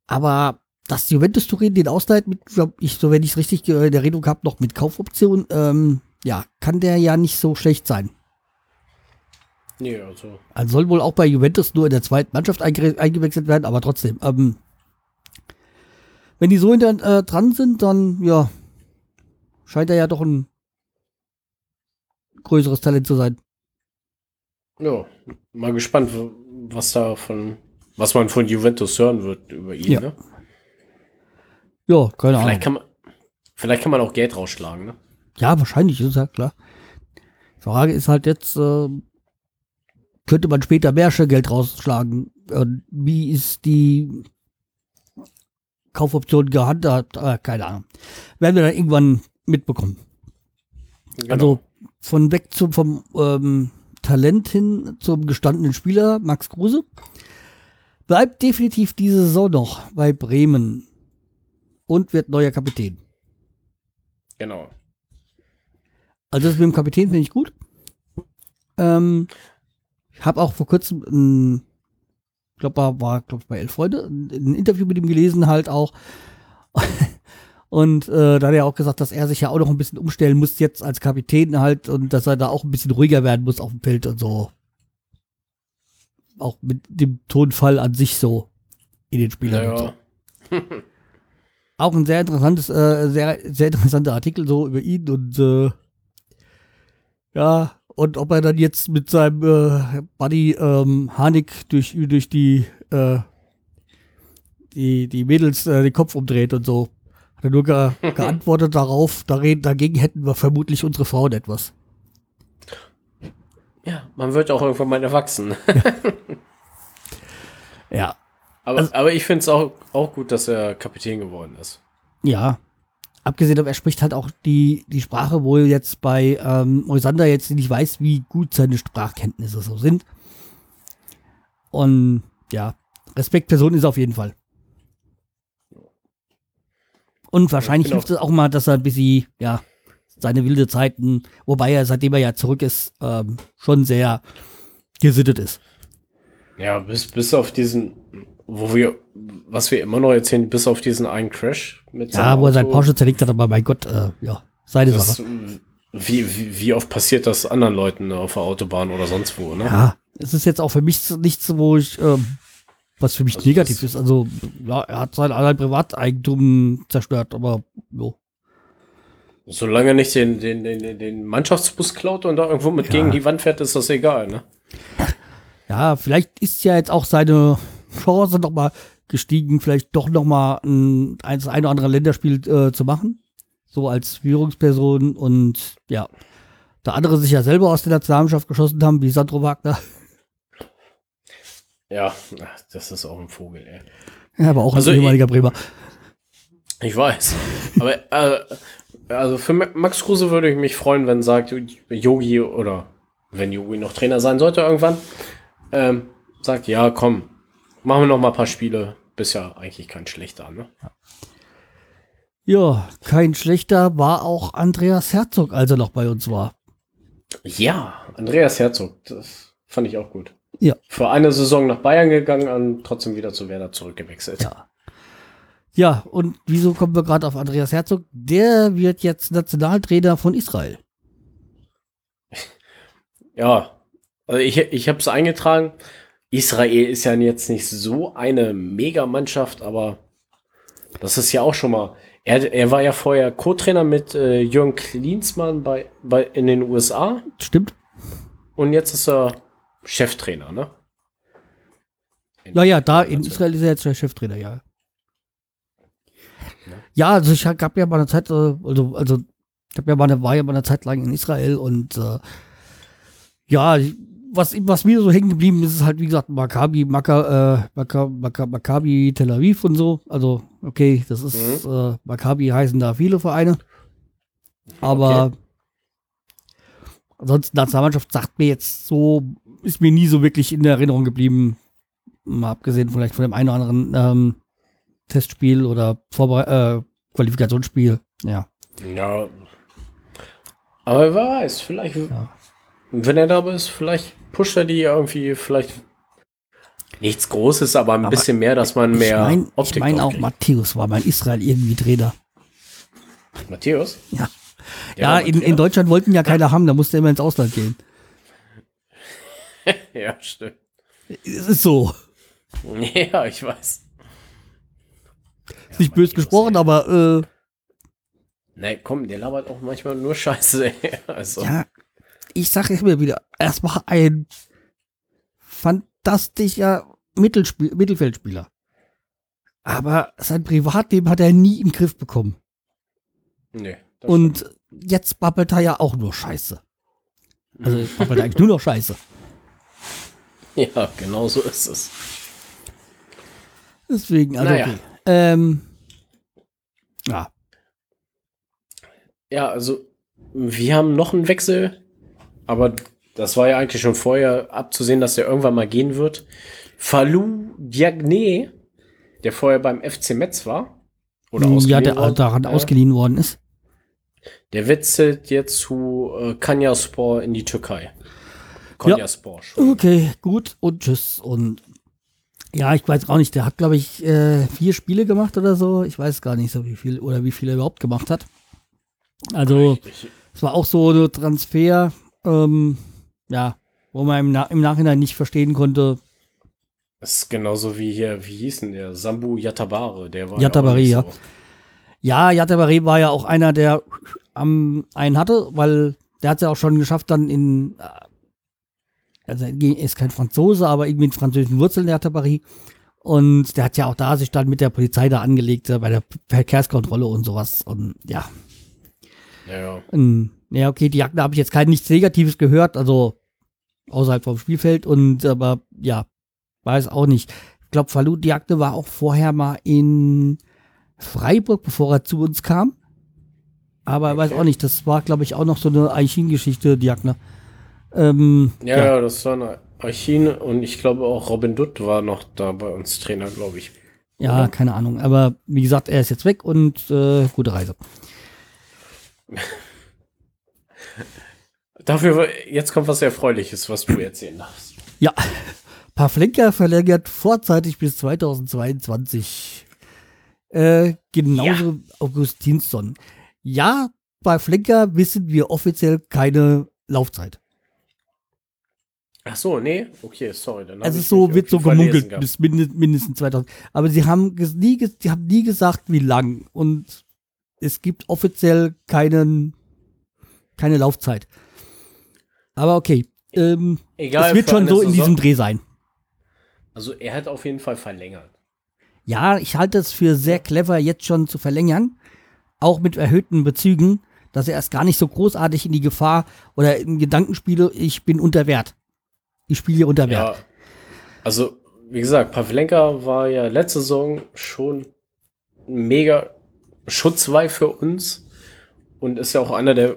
[SPEAKER 1] Aber dass Juventus Turin den ausleiht mit, glaube ich, so wenn ich es richtig in der Redung habe, noch mit Kaufoption, ähm, ja, kann der ja nicht so schlecht sein.
[SPEAKER 2] Nee, also.
[SPEAKER 1] Also soll wohl auch bei Juventus nur in der zweiten Mannschaft einge eingewechselt werden, aber trotzdem. Ähm, wenn die so hinter, äh, dran sind, dann, ja, scheint er ja doch ein größeres Talent zu sein.
[SPEAKER 2] Ja, mal gespannt, was da von, was man von Juventus hören wird über ihn,
[SPEAKER 1] ja.
[SPEAKER 2] ne?
[SPEAKER 1] Ja, keine Ahnung.
[SPEAKER 2] Vielleicht kann man, vielleicht kann man auch Geld rausschlagen, ne?
[SPEAKER 1] Ja, wahrscheinlich ist ja klar. Die Frage ist halt jetzt, äh, könnte man später mehr Geld rausschlagen? Und wie ist die Kaufoption gehandhabt? Äh, keine Ahnung. Werden wir dann irgendwann mitbekommen. Genau. Also von weg zum vom ähm, Talent hin zum gestandenen Spieler Max Kruse. Bleibt definitiv diese Saison noch bei Bremen und wird neuer Kapitän.
[SPEAKER 2] Genau.
[SPEAKER 1] Also das mit dem Kapitän finde ich gut. Ähm, ich habe auch vor kurzem, ich glaube, war, war glaub, bei Elf Freunde, ein, Interview mit ihm gelesen, halt auch. [laughs] Und äh, da hat er auch gesagt, dass er sich ja auch noch ein bisschen umstellen muss jetzt als Kapitän halt und dass er da auch ein bisschen ruhiger werden muss auf dem Feld und so. Auch mit dem Tonfall an sich so in den Spielern. Ja, so. [laughs] auch ein sehr interessantes, äh, sehr, sehr interessanter Artikel so über ihn und äh, ja, Und ob er dann jetzt mit seinem äh, Buddy ähm, Hanik durch, durch die, äh, die, die Mädels äh, den Kopf umdreht und so. Hat er nur ge [laughs] geantwortet darauf, dagegen hätten wir vermutlich unsere Frauen etwas.
[SPEAKER 2] Ja, man wird auch irgendwann mal erwachsen. [laughs] [laughs]
[SPEAKER 1] ja.
[SPEAKER 2] Aber, also, aber ich finde es auch, auch gut, dass er Kapitän geworden ist.
[SPEAKER 1] Ja. Abgesehen davon, er spricht halt auch die, die Sprache, wo jetzt bei ähm, Moisander jetzt nicht weiß, wie gut seine Sprachkenntnisse so sind. Und ja, Respektperson ist auf jeden Fall. Und wahrscheinlich hilft es auch mal, dass er ein bisschen, ja, seine wilde Zeiten, wobei er, seitdem er ja zurück ist, ähm, schon sehr gesittet ist.
[SPEAKER 2] Ja, bis, bis auf diesen, wo wir, was wir immer noch erzählen, bis auf diesen einen Crash
[SPEAKER 1] mit Ja, wo er sein Porsche zerlegt hat, aber mein Gott, äh, ja, seine das, Sache.
[SPEAKER 2] Wie, wie, wie oft passiert das anderen Leuten auf der Autobahn oder sonst wo, ne?
[SPEAKER 1] Ja, es ist jetzt auch für mich nichts, wo ich, ähm, was für mich also negativ ist. Also, ja, er hat sein allein Privateigentum zerstört, aber jo.
[SPEAKER 2] Solange er nicht den, den, den, den Mannschaftsbus klaut und da irgendwo mit ja. gegen die Wand fährt, ist das egal, ne?
[SPEAKER 1] Ja, vielleicht ist ja jetzt auch seine Chance nochmal gestiegen, vielleicht doch nochmal ein, ein, ein oder andere Länderspiel äh, zu machen. So als Führungsperson und ja, da andere sich ja selber aus der Nationalmannschaft geschossen haben, wie Sandro Wagner.
[SPEAKER 2] Ja, das ist auch ein Vogel, ey.
[SPEAKER 1] Ja, aber auch also ein ehemaliger Bremer.
[SPEAKER 2] Ich weiß. Aber äh, also für Max Kruse würde ich mich freuen, wenn sagt Yogi oder wenn Yogi noch Trainer sein sollte irgendwann, ähm, sagt, ja, komm, machen wir noch mal ein paar Spiele. Bist ja eigentlich kein schlechter, ne?
[SPEAKER 1] Ja, kein schlechter war auch Andreas Herzog, als er noch bei uns war.
[SPEAKER 2] Ja, Andreas Herzog, das fand ich auch gut.
[SPEAKER 1] Ja.
[SPEAKER 2] Für eine Saison nach Bayern gegangen und trotzdem wieder zu Werder zurückgewechselt.
[SPEAKER 1] Ja. Ja, und wieso kommen wir gerade auf Andreas Herzog? Der wird jetzt Nationaltrainer von Israel. [laughs]
[SPEAKER 2] Ja, also ich, ich habe es eingetragen. Israel ist ja jetzt nicht so eine Megamannschaft, aber das ist ja auch schon mal. Er, er war ja vorher Co-Trainer mit äh, Jürgen Klinsmann bei, bei, in den USA.
[SPEAKER 1] Stimmt.
[SPEAKER 2] Und jetzt ist er Cheftrainer, ne?
[SPEAKER 1] In ja, ja, da in Israel ist er jetzt der Cheftrainer, ja. Ja, also ich gab ja mal eine Zeit, äh, also, also ich hab ja mal eine, war ja mal eine Zeit lang in Israel und äh, ja, was, was mir so hängen geblieben ist, ist halt, wie gesagt, Maccabi, Macca, äh, Macca, Maccabi Tel Aviv und so. Also, okay, das ist, mhm. äh, Maccabi heißen da viele Vereine. Aber okay. ansonsten, Nationalmannschaft sagt mir jetzt so, ist mir nie so wirklich in der Erinnerung geblieben. Mal abgesehen vielleicht von dem einen oder anderen ähm, Testspiel oder Vorbere äh, Qualifikationsspiel. Ja.
[SPEAKER 2] Ja. Aber wer weiß, vielleicht, ja. wenn er da ist, vielleicht pusht er die irgendwie, vielleicht nichts Großes, aber ein aber bisschen mehr, dass man mehr.
[SPEAKER 1] Ich meine ich mein auch, Matthäus war mein Israel irgendwie Trainer.
[SPEAKER 2] Matthäus?
[SPEAKER 1] Ja. Ja, ja in, in, Deutschland wollten ja keiner haben, da musste er immer ins Ausland gehen. [laughs]
[SPEAKER 2] ja, stimmt.
[SPEAKER 1] Es ist so. [laughs]
[SPEAKER 2] Ja, ich weiß.
[SPEAKER 1] Ist nicht böse gesprochen, aber äh,
[SPEAKER 2] Nee, komm, der labert auch manchmal nur Scheiße. Also.
[SPEAKER 1] Ja, ich sage immer wieder, erstmal ein fantastischer Mittelspiel Mittelfeldspieler. Aber sein Privatleben hat er nie im Griff bekommen.
[SPEAKER 2] Nee.
[SPEAKER 1] Und stimmt. jetzt babbelt er ja auch nur Scheiße. Also [laughs] babbelt er eigentlich nur noch Scheiße.
[SPEAKER 2] Ja, genau so ist es.
[SPEAKER 1] Deswegen, also naja. okay. Ähm,
[SPEAKER 2] ja. Ja, also wir haben noch einen Wechsel, aber das war ja eigentlich schon vorher abzusehen, dass der irgendwann mal gehen wird. Falou Diagne, der vorher beim FC Metz war,
[SPEAKER 1] oder ja, der worden, daran äh, ausgeliehen worden ist.
[SPEAKER 2] Der wechselt jetzt zu äh, Kanyaspor in die Türkei.
[SPEAKER 1] Konyaspor. Ja. Okay, gut und tschüss und ja, ich weiß auch nicht. Der hat, glaube ich, äh, vier Spiele gemacht oder so. Ich weiß gar nicht so, wie viel oder wie viel er überhaupt gemacht hat. Also, es war auch so eine Transfer, ähm, ja, wo man im, Na im, Nachhinein nicht verstehen konnte.
[SPEAKER 2] Das ist genauso wie hier, wie hieß denn der? Sambu Yatabare, der war
[SPEAKER 1] Yatabare,
[SPEAKER 2] ja.
[SPEAKER 1] So. Ja, Yatabare war ja auch einer, der am einen hatte, weil der hat es ja auch schon geschafft, dann in, äh, also er ist kein Franzose, aber irgendwie in französischen Wurzeln, der Paris. Und der hat ja auch da sich dann mit der Polizei da angelegt, äh, bei der Verkehrskontrolle und sowas. Und ja.
[SPEAKER 2] Ja, ja.
[SPEAKER 1] Ja, okay, die Jagd, da habe ich jetzt kein nichts Negatives gehört, also außerhalb vom Spielfeld. Und aber ja, weiß auch nicht. Ich glaube, Falou Diakne war auch vorher mal in Freiburg, bevor er zu uns kam. Aber er weiß
[SPEAKER 2] Okay.
[SPEAKER 1] auch nicht, das war, glaube ich, auch noch so eine Eichin-Geschichte, Diakne. Ähm,
[SPEAKER 2] Ja, ja, das war eine Archin und ich glaube auch Robin Dutt war noch da bei uns Trainer, glaube ich.
[SPEAKER 1] Ja, keine Ahnung. Aber wie gesagt, er ist jetzt weg und äh, gute Reise. [laughs]
[SPEAKER 2] Dafür, jetzt kommt was Erfreuliches, was du erzählen darfst.
[SPEAKER 1] Ja, Pavlenka verlängert vorzeitig bis 2022. Äh, genauso Augustinsson. Ja, bei Flenker wissen wir offiziell keine Laufzeit.
[SPEAKER 2] Ach so, nee, okay, sorry. Dann
[SPEAKER 1] Also so wird so gemunkelt bis mindest, mindestens 2000. Aber sie haben nie, sie haben nie gesagt, wie lang. Und es gibt offiziell keinen, keine Laufzeit. Aber okay, ähm,
[SPEAKER 2] Egal,
[SPEAKER 1] es wird schon so in
[SPEAKER 2] Saison-
[SPEAKER 1] diesem Dreh sein.
[SPEAKER 2] Also er hat auf jeden Fall verlängert.
[SPEAKER 1] Ja, ich halte es für sehr clever, jetzt schon zu verlängern. Auch mit erhöhten Bezügen, dass er erst gar nicht so großartig in die Gefahr oder in Gedankenspiele, ich bin unter Wert. Ich spiele unter Wert.
[SPEAKER 2] Ja. Also, wie gesagt, Pavlenka war ja letzte Saison schon ein mega Schutzweih für uns und ist ja auch einer der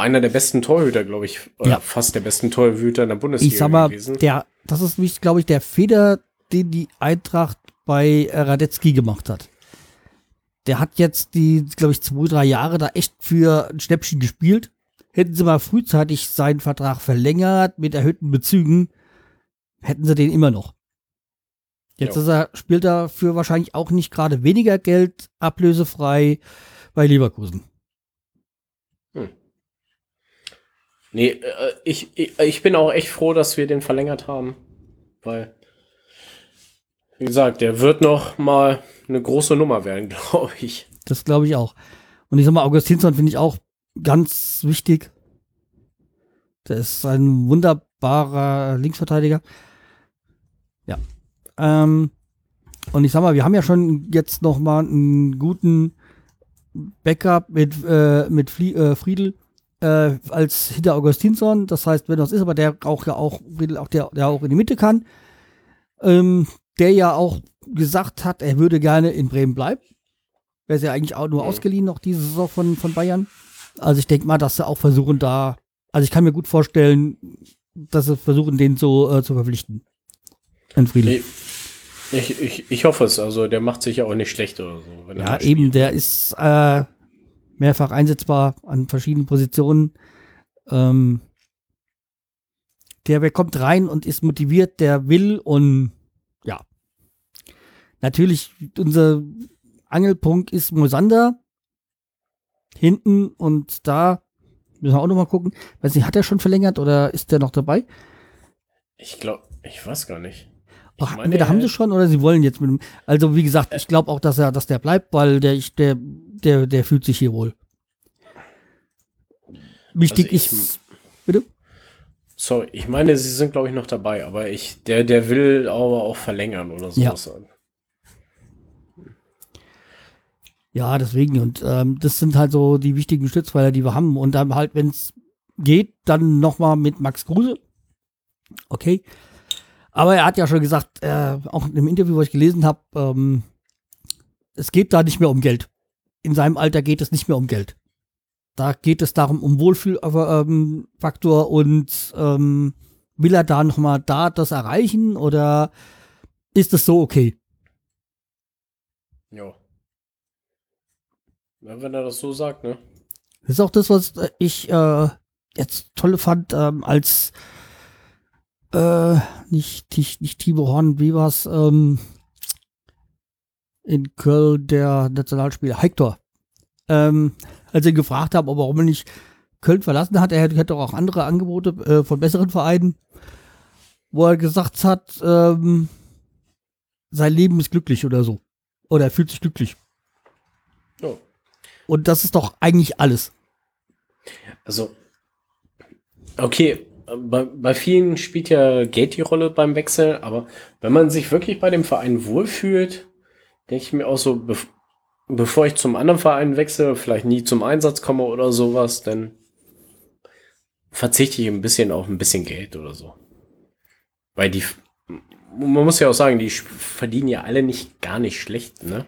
[SPEAKER 2] einer der besten Torhüter, glaube ich, oder
[SPEAKER 1] Ja.
[SPEAKER 2] fast der besten Torhüter in der Bundesliga
[SPEAKER 1] ich sag mal,
[SPEAKER 2] gewesen.
[SPEAKER 1] der, das ist, glaube ich, der Feder, den die Eintracht bei äh, Radetzky gemacht hat. Der hat jetzt die, glaube ich, zwei, drei Jahre da echt für ein Schnäppchen gespielt. Hätten sie mal frühzeitig seinen Vertrag verlängert mit erhöhten Bezügen, hätten sie den immer noch. Jetzt
[SPEAKER 2] Jo.
[SPEAKER 1] ist er, spielt er für wahrscheinlich auch nicht gerade weniger Geld ablösefrei bei Leverkusen.
[SPEAKER 2] Nee, äh, ich, ich, ich bin auch echt froh, dass wir den verlängert haben, weil, wie gesagt, der wird noch mal eine große Nummer werden, [laughs] glaube ich.
[SPEAKER 1] Das glaube ich auch. Und ich sag mal, Augustinsson finde ich auch ganz wichtig. Der ist ein wunderbarer Linksverteidiger. Ja. Ähm, und ich sag mal, wir haben ja schon jetzt noch mal einen guten Backup mit, äh, mit Flie äh, Friedel äh, als hinter Augustinsson. Das heißt, wenn das ist, aber der auch ja auch, auch der, der auch in die Mitte kann. Ähm, der ja auch gesagt hat, er würde gerne in Bremen bleiben. Wäre ja eigentlich auch nur
[SPEAKER 2] Mhm.
[SPEAKER 1] ausgeliehen noch diese Saison von, von Bayern. Also ich denke mal, dass sie auch versuchen da, also ich kann mir gut vorstellen, dass sie versuchen, den so äh, zu verpflichten. In Friedel.
[SPEAKER 2] Ich, ich, ich hoffe es, also der macht sich ja auch nicht schlecht oder so.
[SPEAKER 1] Ja, eben, der ist äh, mehrfach einsetzbar an verschiedenen Positionen. Ähm, der, kommt rein und ist motiviert, der will und ja. Natürlich, unser Angelpunkt ist Mosander. Hinten und da müssen wir auch noch mal gucken. Weiß nicht, hat er schon verlängert oder ist der noch dabei?
[SPEAKER 2] Ich glaube, ich weiß gar nicht.
[SPEAKER 1] Oh,
[SPEAKER 2] meine,
[SPEAKER 1] entweder haben sie schon oder sie wollen jetzt mit dem. Also wie gesagt, ich glaube auch, dass er, dass der bleibt, weil der, ich, der, der, der fühlt sich hier wohl. Wichtig
[SPEAKER 2] Also ich-
[SPEAKER 1] ist. Bitte?
[SPEAKER 2] Sorry, ich meine, sie sind, glaube ich, noch dabei, aber ich, der, der will aber auch verlängern oder
[SPEAKER 1] Ja.
[SPEAKER 2] sowas.
[SPEAKER 1] Ja, deswegen. Und ähm, das sind halt so die wichtigen Stützpfeiler, die wir haben. Und dann halt, wenn es geht, dann nochmal mit Max Kruse. Okay. Aber er hat ja schon gesagt, äh, auch in dem Interview, was ich gelesen habe, ähm, es geht da nicht mehr um Geld. In seinem Alter geht es nicht mehr um Geld. Da geht es darum, um Wohlfühlfaktor ähm, Faktor und ähm, will er da nochmal da das erreichen oder ist es so okay?
[SPEAKER 2] Ja. Wenn er das so sagt, ne?
[SPEAKER 1] Das ist auch das, was ich äh, jetzt toll fand, ähm, als äh, nicht, nicht, nicht Timo Horn, wie war's, ähm, in Köln der Nationalspieler Hector. Ähm, als ich gefragt habe, ob warum er nicht Köln verlassen hat, er hätte, auch andere Angebote äh, von besseren Vereinen, wo er gesagt hat, ähm, sein Leben ist glücklich oder so. Oder er fühlt sich glücklich.
[SPEAKER 2] Ja.
[SPEAKER 1] Und das ist doch eigentlich alles.
[SPEAKER 2] Also, Okay, bei, bei vielen spielt ja Geld die Rolle beim Wechsel, aber wenn man sich wirklich bei dem Verein wohlfühlt, denke ich mir auch so, bev bevor ich zum anderen Verein wechsle, vielleicht nie zum Einsatz komme oder sowas, dann verzichte ich ein bisschen auf ein bisschen Geld oder so. Weil die, man muss ja auch sagen, die verdienen ja alle nicht gar nicht schlecht, ne?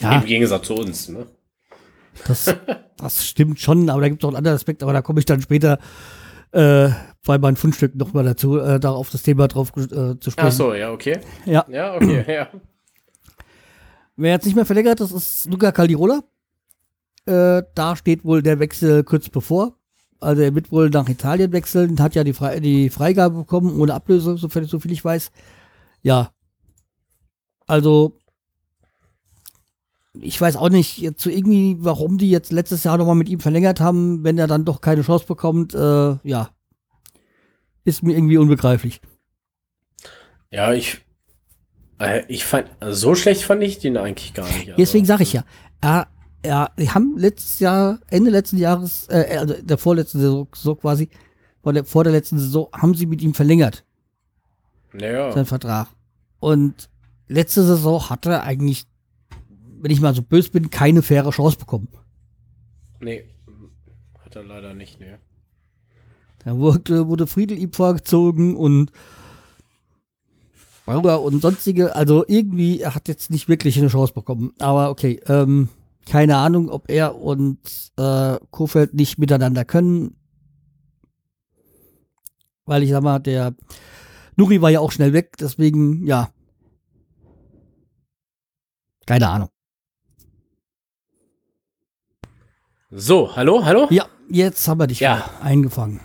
[SPEAKER 1] Ja.
[SPEAKER 2] Im Gegensatz zu uns, ne?
[SPEAKER 1] Das, das stimmt schon, aber da gibt es auch einen anderen Aspekt, aber da komme ich dann später äh, bei meinem Fundstück nochmal dazu, äh, da auf das Thema drauf äh, zu sprechen.
[SPEAKER 2] Ach so, ja, okay.
[SPEAKER 1] Ja.
[SPEAKER 2] Ja, okay, [clears throat] ja.
[SPEAKER 1] Wer jetzt nicht mehr verlängert, das ist Luca Caldirola. Äh, da steht wohl der Wechsel kurz bevor. Also er wird wohl nach Italien wechseln, hat ja die, Fre die Freigabe bekommen, ohne Ablöse, sofern so viel ich weiß. Ja. Also, ich weiß auch nicht jetzt so irgendwie, warum die jetzt letztes Jahr nochmal mit ihm verlängert haben, wenn er dann doch keine Chance bekommt. Äh, ja. Ist mir irgendwie unbegreiflich.
[SPEAKER 2] Ja, ich, äh, ich fand, also so schlecht fand ich den eigentlich gar nicht. Also.
[SPEAKER 1] Deswegen sage ich ja, er, er, die haben letztes Jahr, Ende letzten Jahres, äh, also der vorletzten Saison so quasi, vor der, vor der letzten Saison, haben sie mit ihm verlängert,
[SPEAKER 2] Naja,
[SPEAKER 1] seinen Vertrag. Und letzte Saison hat er eigentlich, wenn ich mal so böse bin, keine faire Chance bekommen.
[SPEAKER 2] nee. Hat er leider nicht, ne.
[SPEAKER 1] Da wurde, wurde Friedel ihm vorgezogen und Bauer und sonstige, also irgendwie, er hat jetzt nicht wirklich eine Chance bekommen. Aber okay, ähm, keine Ahnung, ob er und äh, Kofeld nicht miteinander können. Weil ich sag mal, der Nuri war ja auch schnell weg, deswegen, ja. Keine Ahnung.
[SPEAKER 2] So, hallo, hallo?
[SPEAKER 1] Ja, jetzt haben wir dich
[SPEAKER 2] Ja.
[SPEAKER 1] eingefangen.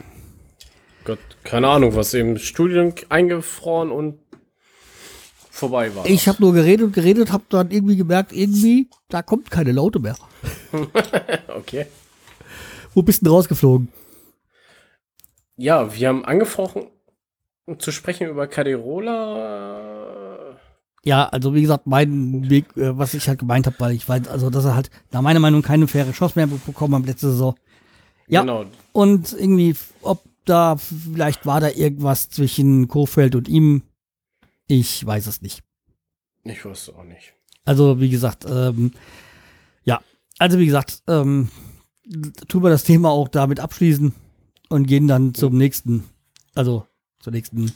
[SPEAKER 2] Keine Ahnung, was im Studium eingefroren und vorbei war.
[SPEAKER 1] Ich habe nur geredet und geredet, habe dann irgendwie gemerkt, irgendwie, da kommt keine Laute mehr. [laughs]
[SPEAKER 2] Okay.
[SPEAKER 1] Wo bist du denn rausgeflogen?
[SPEAKER 2] Ja, wir haben angesprochen zu sprechen über Caderola.
[SPEAKER 1] Ja, also wie gesagt, mein Weg, äh, was ich halt gemeint habe, weil ich weiß, also dass er halt nach meiner Meinung keine faire Chance mehr bekommen hat letzte Saison. Ja.
[SPEAKER 2] Genau.
[SPEAKER 1] Und irgendwie, ob da, vielleicht war da irgendwas zwischen Kofeld und ihm. Ich weiß es nicht.
[SPEAKER 2] Ich wusste auch nicht.
[SPEAKER 1] Also, wie gesagt, ähm, ja, also wie gesagt, ähm, tun wir das Thema auch damit abschließen und gehen dann zum nächsten, also zur nächsten,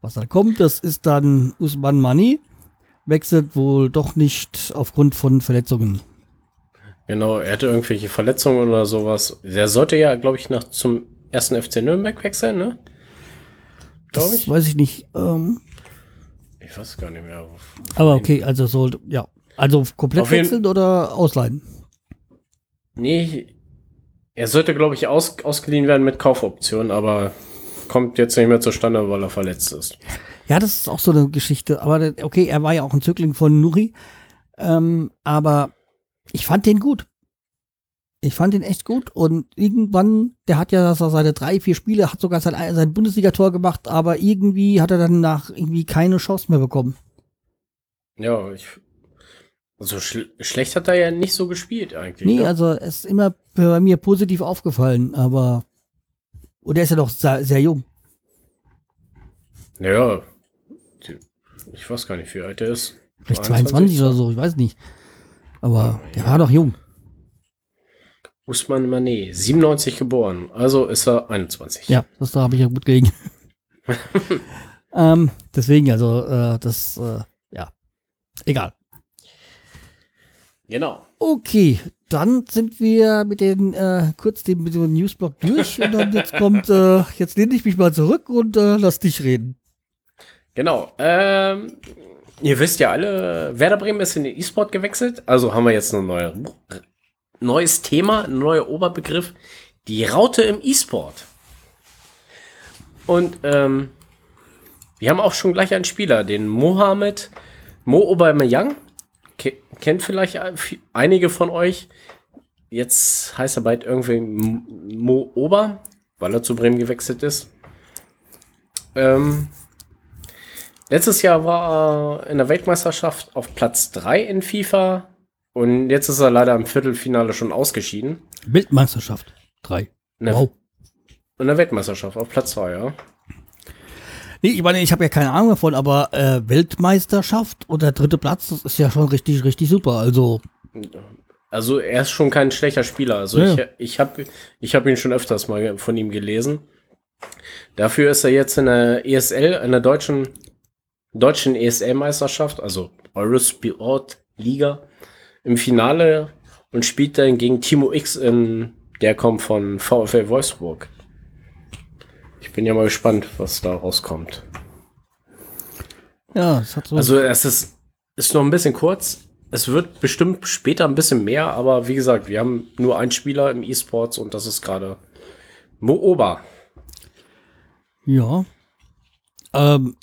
[SPEAKER 1] was dann kommt. Das ist dann Usman Mani, wechselt wohl doch nicht aufgrund von Verletzungen.
[SPEAKER 2] Genau, er hatte irgendwelche Verletzungen oder sowas. Der sollte ja, glaube ich, nach zum ersten FC Nürnberg wechseln, ne? Glaube
[SPEAKER 1] Das
[SPEAKER 2] ich.
[SPEAKER 1] weiß ich nicht. Ähm,
[SPEAKER 2] Ich weiß gar nicht mehr.
[SPEAKER 1] aber okay, also soll, ja. Also komplett wechseln oder ausleihen?
[SPEAKER 2] Nee, er sollte, glaube ich, aus, ausgeliehen werden mit Kaufoption, aber kommt jetzt nicht mehr zustande, weil er verletzt ist.
[SPEAKER 1] Ja, das ist auch so eine Geschichte. Aber okay, er war ja auch ein Zögling von Nuri. Ähm, aber ich fand den gut. Ich fand den echt gut. Und irgendwann, der hat ja seine drei, vier Spiele, hat sogar sein, sein Bundesligator gemacht, aber irgendwie hat er dann nach irgendwie keine Chance mehr bekommen.
[SPEAKER 2] Ja, ich. So schl schlecht hat er ja nicht so gespielt eigentlich.
[SPEAKER 1] Nee,
[SPEAKER 2] ne?
[SPEAKER 1] also es ist immer bei mir positiv aufgefallen, aber. Und er ist ja doch sehr, sehr jung.
[SPEAKER 2] Naja, die- ich weiß gar nicht, wie alt er ist.
[SPEAKER 1] Vielleicht 22 oder so, ich weiß nicht. Aber der war doch jung.
[SPEAKER 2] Usman Mané, 97 geboren, also ist er 21.
[SPEAKER 1] Ja, das da habe ich ja gut gelegen. [laughs] ähm, deswegen, also, äh, das, äh, ja, egal.
[SPEAKER 2] Genau.
[SPEAKER 1] Okay, dann sind wir mit den, äh, kurz den, mit dem Newsblock durch und dann jetzt [laughs] kommt, äh, jetzt lehne ich mich mal zurück und äh, lass dich reden.
[SPEAKER 2] Genau. Ähm, ihr wisst ja alle, Werder Bremen ist in den E-Sport gewechselt. Also haben wir jetzt ein neue, neues Thema, ein neuer Oberbegriff. Die Raute im E-Sport. Und ähm, wir haben auch schon gleich einen Spieler, den Mohamed Mo Aubameyang. Ke kennt vielleicht vi- einige von euch. Jetzt heißt er bald irgendwie Mo Ober, weil er zu Bremen gewechselt ist. Ähm, Letztes Jahr war er in der Weltmeisterschaft auf Platz 3 in FIFA und jetzt ist er leider im Viertelfinale schon ausgeschieden.
[SPEAKER 1] Weltmeisterschaft. Drei.
[SPEAKER 2] Ne,
[SPEAKER 1] Wow.
[SPEAKER 2] in der Weltmeisterschaft auf Platz 2, ja.
[SPEAKER 1] Nee, ich meine, ich habe ja keine Ahnung davon, aber äh, Weltmeisterschaft oder dritte Platz, das ist ja schon richtig, richtig super. Also.
[SPEAKER 2] Also er ist schon kein schlechter Spieler. Also ja. ich, ich habe ich hab ihn schon öfters mal von ihm gelesen. Dafür ist er jetzt in der ESL, in der deutschen, deutschen ESL-Meisterschaft, also Eurosport Liga, im Finale und spielt dann gegen Timo X in, der kommt von VfL Wolfsburg. Ich bin ja mal gespannt, was da rauskommt.
[SPEAKER 1] Ja, es hat so.
[SPEAKER 2] Also es ist, ist noch ein bisschen kurz. Es wird bestimmt später ein bisschen mehr, aber wie gesagt, wir haben nur einen Spieler im E-Sports und das ist gerade Mooba.
[SPEAKER 1] Ja. Ähm,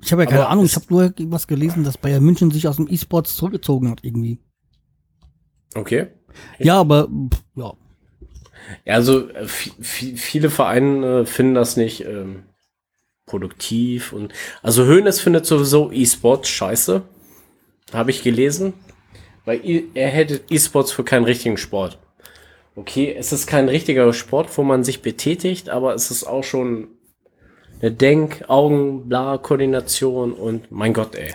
[SPEAKER 1] ich habe ja keine aber Ahnung, ich habe nur was gelesen, dass Bayern München sich aus dem E-Sports zurückgezogen hat irgendwie.
[SPEAKER 2] Okay.
[SPEAKER 1] Ja, aber ja,
[SPEAKER 2] ja, also äh, viele Vereine äh, finden das nicht ähm, produktiv und also Hönes findet sowieso E-Sports scheiße, habe ich gelesen, weil er hätte E-Sports für keinen richtigen Sport. Okay, es ist kein richtiger Sport, wo man sich betätigt, aber es ist auch schon eine Denk-, Augen-, Bla, Koordination und mein Gott, ey.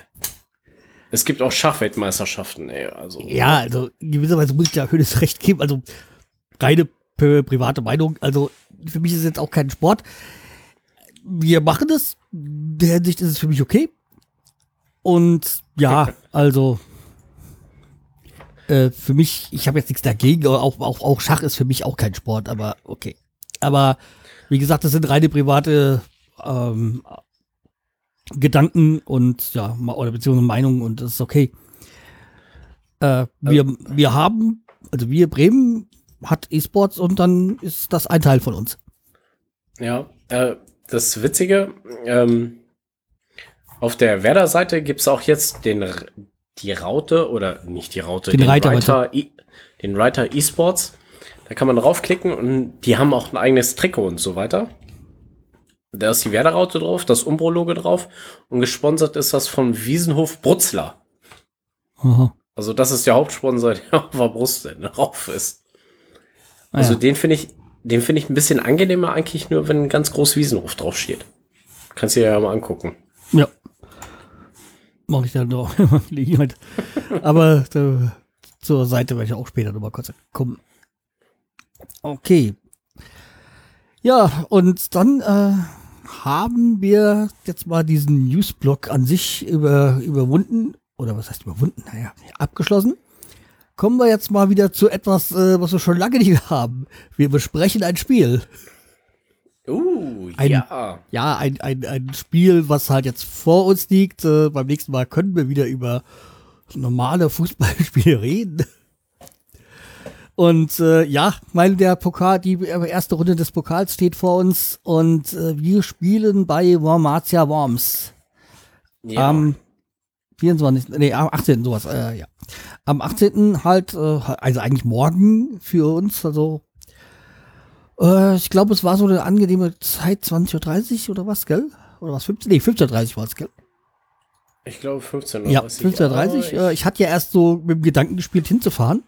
[SPEAKER 2] Es gibt auch Schachweltmeisterschaften, ey. Also,
[SPEAKER 1] ja, also gewisserweise muss ich ja Hönes recht geben. Also reine private Meinung. Also für mich ist es jetzt auch kein Sport. Wir machen es. In der Hinsicht ist es für mich okay. Und ja, [laughs] also äh, für mich, ich habe jetzt nichts dagegen, auch, auch, auch Schach ist für mich auch kein Sport, aber okay. Aber wie gesagt, das sind reine private ähm, Gedanken und ja, oder beziehungsweise Meinungen und das ist okay. Äh, wir, wir haben, also wir Bremen hat E-Sports und dann ist das ein Teil von uns.
[SPEAKER 2] Ja, äh, das Witzige, ähm, auf der Werder-Seite gibt es auch jetzt den, die Raute oder nicht die Raute,
[SPEAKER 1] den, den Reiter, Reiter
[SPEAKER 2] e, den Reiter E-Sports. Da kann man draufklicken und die haben auch ein eigenes Trikot und so weiter. Da ist die Werder-Raute drauf, das Umbro-Logo drauf und gesponsert ist das von Wiesenhof Brutzler. Aha. Also das ist der Hauptsponsor, [laughs] der auf der Brust drauf ist. Also ja. den finde ich, den finde ich ein bisschen angenehmer eigentlich nur, wenn ein ganz groß Wiesenhof draufsteht. Kannst du dir ja mal angucken.
[SPEAKER 1] Ja. Mache ich dann doch. [laughs] Aber äh, zur Seite werde ich auch später nochmal kurz kommen. Okay. Ja, und dann äh, haben wir jetzt mal diesen Newsblock an sich über, überwunden. Oder was heißt überwunden? Naja, abgeschlossen kommen wir jetzt mal wieder zu etwas, äh, was wir schon lange nicht haben. Wir besprechen ein Spiel.
[SPEAKER 2] Uh,
[SPEAKER 1] ein,
[SPEAKER 2] ja.
[SPEAKER 1] Ja, ein, ein, ein Spiel, was halt jetzt vor uns liegt. Äh, beim nächsten Mal können wir wieder über normale Fußballspiele [laughs] reden. Und äh, ja, meine, der Pokal, die erste Runde des Pokals steht vor uns und äh, wir spielen bei Wormatia Worms. Ja. Am 24, nee, am 18. sowas, äh, ja am 18. halt, äh, also eigentlich morgen für uns, also äh, ich glaube, es war so eine angenehme Zeit, 20.30 Uhr oder was, gell? Oder was, 15? Nee, 15.30 Uhr war es, gell?
[SPEAKER 2] Ich glaube 15 Uhr.
[SPEAKER 1] Ja, 15.30 Uhr. Ich, äh, ich hatte ja erst so mit dem Gedanken gespielt, hinzufahren,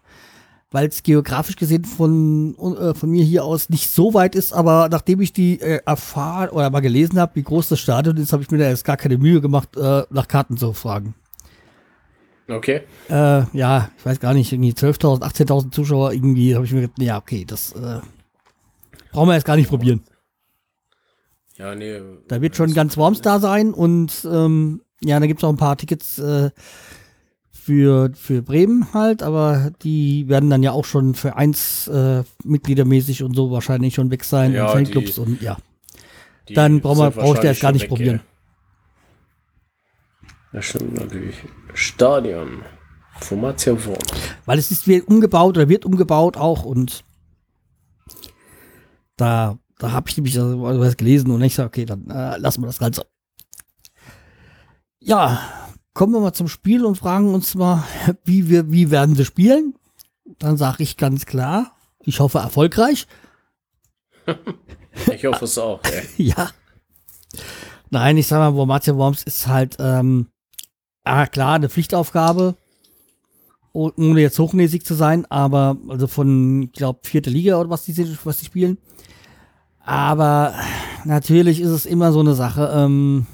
[SPEAKER 1] weil es geografisch gesehen von, äh, von mir hier aus nicht so weit ist, aber nachdem ich die äh, erfahren oder mal gelesen habe, wie groß das Stadion ist, habe ich mir da jetzt gar keine Mühe gemacht, äh, nach Karten zu fragen.
[SPEAKER 2] Okay.
[SPEAKER 1] Äh, ja, ich weiß gar nicht, irgendwie 12.000, 18.000 Zuschauer, irgendwie habe ich mir gedacht, ja, okay, das äh, brauchen wir jetzt gar nicht probieren.
[SPEAKER 2] Ja, nee.
[SPEAKER 1] Da wird schon ganz Worms da sein und ähm, ja, da gibt es auch ein paar Tickets äh, für, für Bremen halt, aber die werden dann ja auch schon für eins äh, mitgliedermäßig und so wahrscheinlich schon weg sein
[SPEAKER 2] ja,
[SPEAKER 1] und Fanclubs die, und ja. Dann brauche ich das gar nicht weg, probieren.
[SPEAKER 2] Ja, stimmt natürlich. Stadion. Formatia Wurm.
[SPEAKER 1] Weil es ist wird umgebaut oder wird umgebaut auch und da, da habe ich nämlich was gelesen und ich sage, okay, dann äh, lassen wir das Ganze. Ja, kommen wir mal zum Spiel und fragen uns mal, wie wir, wie werden sie spielen? Dann sage ich ganz klar, ich hoffe erfolgreich. [laughs]
[SPEAKER 2] ich hoffe es auch. Ey. [laughs]
[SPEAKER 1] ja. Nein, ich sag mal, Wormatia Worms ist halt ähm, ah, klar, eine Pflichtaufgabe, ohne jetzt hochnäsig zu sein, aber also von, ich glaube, vierte Liga oder was die, was die spielen. Aber natürlich ist es immer so eine Sache. Ähm,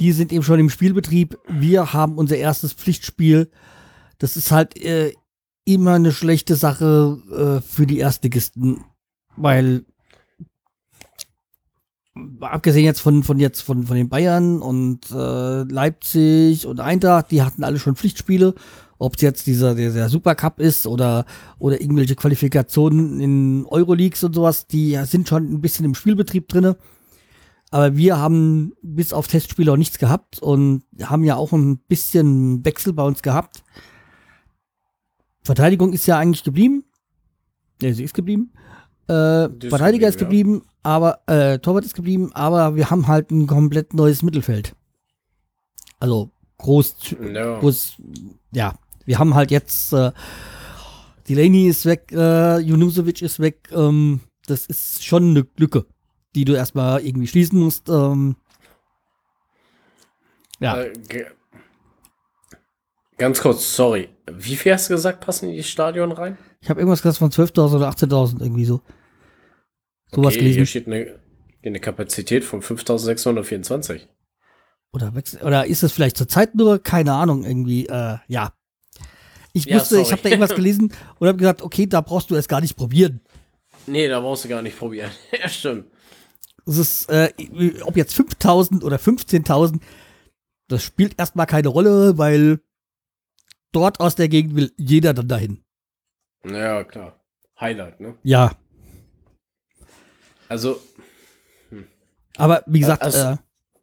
[SPEAKER 1] die sind eben schon im Spielbetrieb. Wir haben unser erstes Pflichtspiel. Das ist halt äh, immer eine schlechte Sache äh, für die Erstligisten, weil abgesehen jetzt von, von jetzt von, von den Bayern und äh, Leipzig und Eintracht, die hatten alle schon Pflichtspiele. Ob es jetzt dieser der, der Supercup ist oder, oder irgendwelche Qualifikationen in Euroleagues und sowas, die sind schon ein bisschen im Spielbetrieb drinne. Aber wir haben bis auf Testspiele auch nichts gehabt und haben ja auch ein bisschen Wechsel bei uns gehabt. Verteidigung ist ja eigentlich geblieben. Ne, sie ist geblieben. Äh, Verteidiger ist geblieben, ja. aber äh, Torwart ist geblieben, aber wir haben halt ein komplett neues Mittelfeld. Also groß, no. groß ja, wir haben halt jetzt äh, Delaney ist weg, äh, Junusovic ist weg. Ähm, das ist schon eine Lücke, die du erstmal irgendwie schließen musst. Ähm, ja. Äh,
[SPEAKER 2] ganz kurz, sorry. Wie viel hast du gesagt, passen in die Stadion rein?
[SPEAKER 1] Ich habe irgendwas gesagt von 12.000 oder 18.000 irgendwie so.
[SPEAKER 2] Sowas okay, gelesen. Hier steht eine, eine Kapazität von 5.624.
[SPEAKER 1] Oder, oder ist es vielleicht zur Zeit nur? Keine Ahnung, irgendwie, äh, ja. Ich ja, wusste, ich habe da irgendwas [laughs] gelesen und habe gesagt, okay, da brauchst du es gar nicht probieren.
[SPEAKER 2] Nee, da brauchst du gar nicht probieren. [laughs] ja, stimmt.
[SPEAKER 1] Es ist, äh, ob jetzt 5000 oder 15.000, das spielt erstmal keine Rolle, weil dort aus der Gegend will jeder dann dahin.
[SPEAKER 2] Ja, klar. Highlight, ne?
[SPEAKER 1] Ja.
[SPEAKER 2] Also.
[SPEAKER 1] Hm. Aber wie gesagt, also, äh,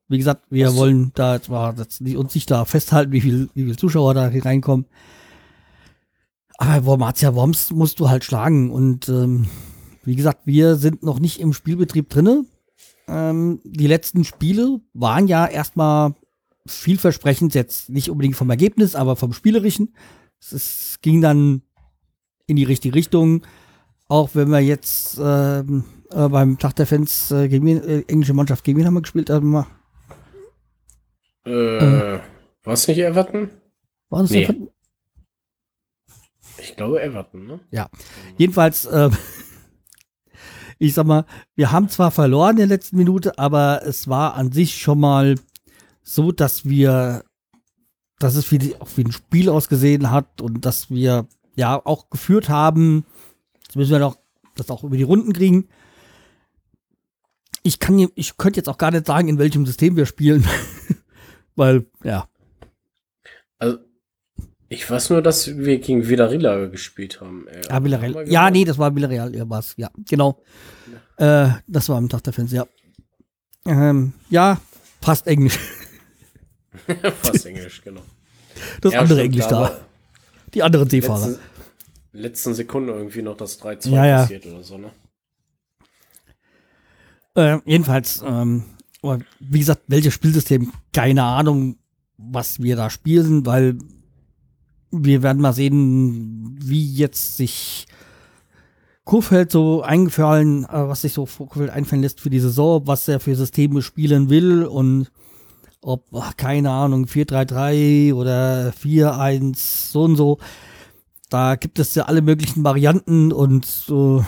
[SPEAKER 1] wie gesagt, wir also, wollen da zwar uns nicht da festhalten, wie viel, wie viel Zuschauer da reinkommen. Aber Wormatia Worms musst du halt schlagen. Und ähm, wie gesagt, wir sind noch nicht im Spielbetrieb drinne. Ähm, die letzten Spiele waren ja erstmal vielversprechend, jetzt nicht unbedingt vom Ergebnis, aber vom Spielerischen. Es, es ging dann in die richtige Richtung. Auch wenn wir jetzt äh, äh, beim Tag der Fans äh, gegen äh, englische Mannschaft gegen wen haben wir gespielt? Also,
[SPEAKER 2] äh, war es nicht Everton?
[SPEAKER 1] War das nee. Everton?
[SPEAKER 2] Ich glaube Everton, ne?
[SPEAKER 1] Ja. Jedenfalls, äh, [laughs] ich sag mal, wir haben zwar verloren in der letzten Minute, aber es war an sich schon mal so, dass wir, dass es wie, auch wie ein Spiel ausgesehen hat und dass wir ja auch geführt haben. Jetzt müssen wir noch das auch über die Runden kriegen. Ich kann, ich könnte jetzt auch gar nicht sagen, in welchem System wir spielen, [laughs] weil ja.
[SPEAKER 2] Ich weiß nur, dass wir gegen Villarreal gespielt haben.
[SPEAKER 1] Äh, ja, Villarreal. Ja, nee, das war Villarreal, ja, was, ja, genau. Ja. Äh, das war am Tag der Fans, ja. Ähm, ja, fast Englisch. [laughs]
[SPEAKER 2] fast Englisch, genau.
[SPEAKER 1] Das ja, andere stimmt, Englisch da. Die anderen Seefahrer.
[SPEAKER 2] Letzten, letzten Sekunde irgendwie noch das 3-2
[SPEAKER 1] ja, ja.
[SPEAKER 2] passiert oder so, ne?
[SPEAKER 1] Äh, jedenfalls, ähm, wie gesagt, welches Spielsystem, keine Ahnung, was wir da spielen, weil wir werden mal sehen, wie jetzt sich Kurfeld so eingefallen, äh, was sich so Kurfeld einfallen lässt für die Saison, was er für Systeme spielen will und ob, ach, keine Ahnung, 4-3-3 oder 4-1, so und so. Da gibt es ja alle möglichen Varianten und so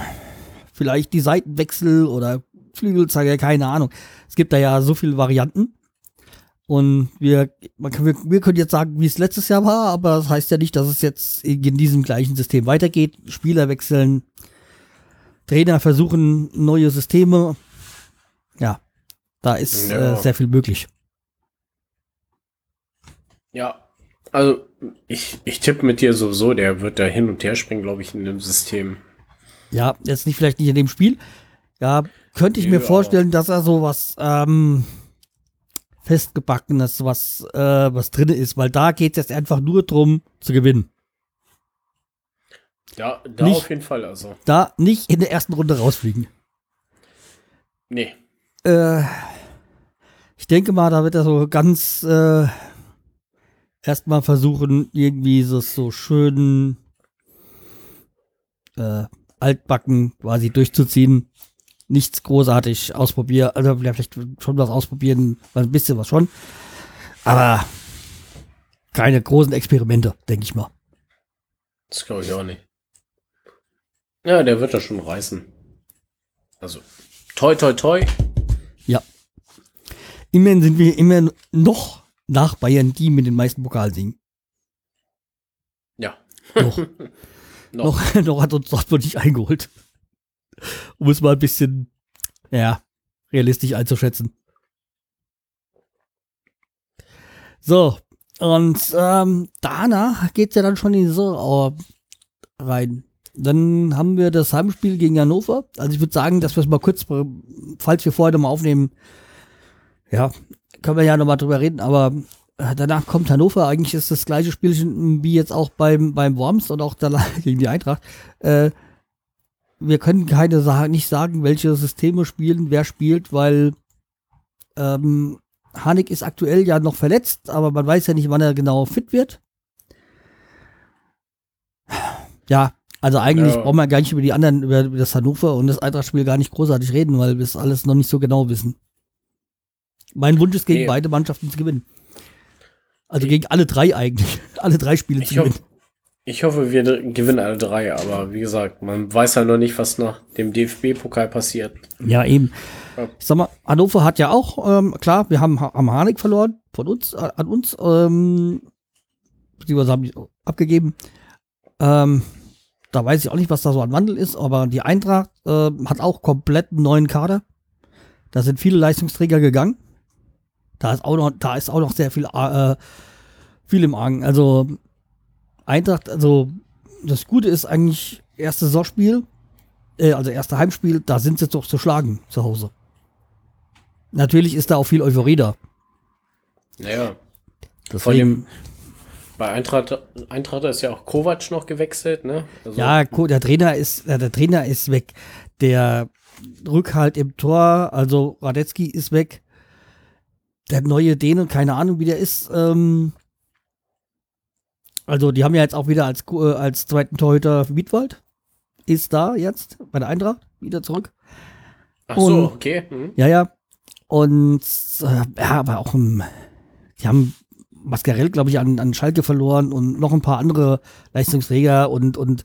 [SPEAKER 1] vielleicht die Seitenwechsel oder Flügelzeiger, keine Ahnung. Es gibt da ja so viele Varianten. Und wir, man kann, wir, wir können jetzt sagen, wie es letztes Jahr war, aber das heißt ja nicht, dass es jetzt in diesem gleichen System weitergeht. Spieler wechseln, Trainer versuchen neue Systeme. Ja, da ist ja. äh, sehr viel möglich.
[SPEAKER 2] Ja, also ich, ich tippe mit dir sowieso, der wird da hin und her springen, glaube ich, in dem System.
[SPEAKER 1] Ja, jetzt nicht vielleicht nicht in dem Spiel. Ja, könnte ich nee, mir vorstellen, dass er sowas ähm, festgebackenes, was, äh, was drin ist, weil da geht es jetzt einfach nur darum zu gewinnen.
[SPEAKER 2] Ja, da nicht, auf jeden Fall also.
[SPEAKER 1] Da nicht in der ersten Runde rausfliegen.
[SPEAKER 2] Nee.
[SPEAKER 1] Äh, ich denke mal, da wird er so ganz äh, erstmal versuchen, irgendwie so, so schön äh, altbacken quasi durchzuziehen nichts großartig ausprobieren, also vielleicht schon was ausprobieren, ein bisschen was schon, aber keine großen Experimente, denke ich mal.
[SPEAKER 2] Das glaube ich auch nicht. Ja, der wird das schon reißen. Also, toi, toi, toi.
[SPEAKER 1] Ja. Immerhin sind wir immer noch nach Bayern die mit den meisten Pokalsiegen.
[SPEAKER 2] Ja. [laughs]
[SPEAKER 1] Noch.
[SPEAKER 2] Noch.
[SPEAKER 1] noch, [laughs] noch hat uns Dortmund nicht eingeholt. Um es mal ein bisschen, ja, realistisch einzuschätzen. So, und ähm, danach geht's ja dann schon in die Saison äh, rein. Dann haben wir das Heimspiel gegen Hannover. Also ich würde sagen, dass wir es mal kurz, falls wir vorher mal aufnehmen, ja, können wir ja nochmal drüber reden, aber äh, danach kommt Hannover. Eigentlich ist das gleiche Spielchen wie jetzt auch beim, beim Worms und auch danach [laughs] gegen die Eintracht. Äh, wir können keine Sa nicht sagen, welche Systeme spielen, wer spielt, weil ähm, Hanik ist aktuell ja noch verletzt, aber man weiß ja nicht, wann er genau fit wird. Ja, also eigentlich
[SPEAKER 2] Ja.
[SPEAKER 1] brauchen wir gar nicht über die anderen, über das Hannover und das Eintracht-Spiel gar nicht großartig reden, weil wir es alles noch nicht so genau wissen. Mein Wunsch ist, gegen
[SPEAKER 2] Nee.
[SPEAKER 1] beide Mannschaften zu gewinnen. Also gegen alle drei eigentlich. [laughs] Alle drei Spiele
[SPEAKER 2] Ich
[SPEAKER 1] zu gewinnen.
[SPEAKER 2] hoffe, ich hoffe, wir gewinnen alle drei, aber wie gesagt, man weiß ja noch nicht, was nach dem DFB-Pokal passiert.
[SPEAKER 1] Ja, eben.
[SPEAKER 2] Ja.
[SPEAKER 1] Ich sag mal, Hannover hat ja auch, ähm, klar, wir haben, haben Harnik verloren von uns, äh, an uns, ähm, beziehungsweise haben die abgegeben. Ähm, da weiß ich auch nicht, was da so an Wandel ist, aber die Eintracht äh, hat auch komplett einen neuen Kader. Da sind viele Leistungsträger gegangen. Da ist auch noch, da ist auch noch sehr viel, äh, viel im Argen. Also Eintracht, also das Gute ist eigentlich erstes Saisonspiel, äh, also erste Heimspiel, da sind sie doch zu schlagen zu Hause. Natürlich ist da auch viel Euphorie da.
[SPEAKER 2] Naja,
[SPEAKER 1] Deswegen,
[SPEAKER 2] vor allem bei Eintracht, Eintracht ist ja auch Kovac noch gewechselt, ne? Also,
[SPEAKER 1] ja, der Trainer ist, der Trainer ist weg. Der Rückhalt im Tor, also Radetzky ist weg. Der neue Däne, keine Ahnung, wie der ist. Ähm, also, die haben ja jetzt auch wieder als, äh, als zweiten Torhüter Wiedwald. Ist da jetzt bei der Eintracht wieder zurück.
[SPEAKER 2] Ach so,
[SPEAKER 1] und-
[SPEAKER 2] okay. Hm.
[SPEAKER 1] Ja, ja. Und äh, ja, aber auch im, die haben Mascarell, glaube ich, an, an Schalke verloren und noch ein paar andere Leistungsträger und, und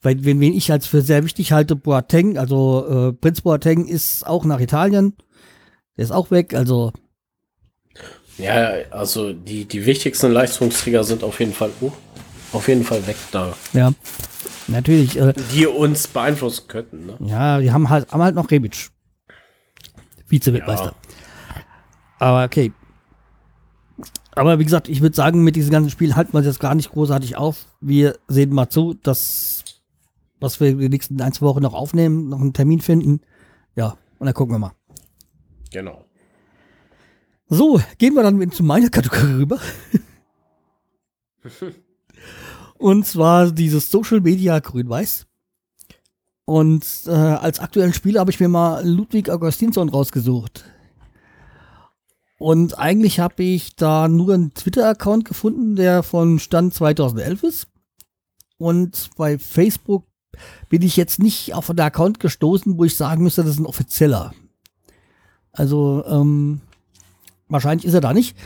[SPEAKER 1] weil, wen, wen ich als für sehr wichtig halte, Boateng, also äh, Prinz Boateng ist auch nach Italien. Der ist auch weg, also
[SPEAKER 2] Ja, also die, die wichtigsten Leistungsträger sind auf jeden Fall oh, auf jeden Fall weg da.
[SPEAKER 1] ja, natürlich. Äh,
[SPEAKER 2] Die uns beeinflussen könnten, ne?
[SPEAKER 1] ja, die haben halt, haben halt noch Rebic. Vize-Weltmeister. Aber okay. Aber wie gesagt, ich würde sagen, mit diesem ganzen Spiel halten wir es jetzt gar nicht großartig auf. Wir sehen mal zu, dass was wir die nächsten ein, zwei Wochen noch aufnehmen, noch einen Termin finden. Ja, und dann gucken wir mal.
[SPEAKER 2] Genau.
[SPEAKER 1] So, gehen wir dann zu meiner Kategorie rüber. [laughs] und zwar dieses Social Media Grün-Weiß. Und äh, als aktuellen Spieler habe ich mir mal Ludwig Augustinsson rausgesucht. Und eigentlich habe ich da nur einen Twitter-Account gefunden, der von Stand 2011 ist. Und bei Facebook bin ich jetzt nicht auf einen Account gestoßen, wo ich sagen müsste, das ist ein offizieller. Also, ähm, wahrscheinlich ist er da nicht.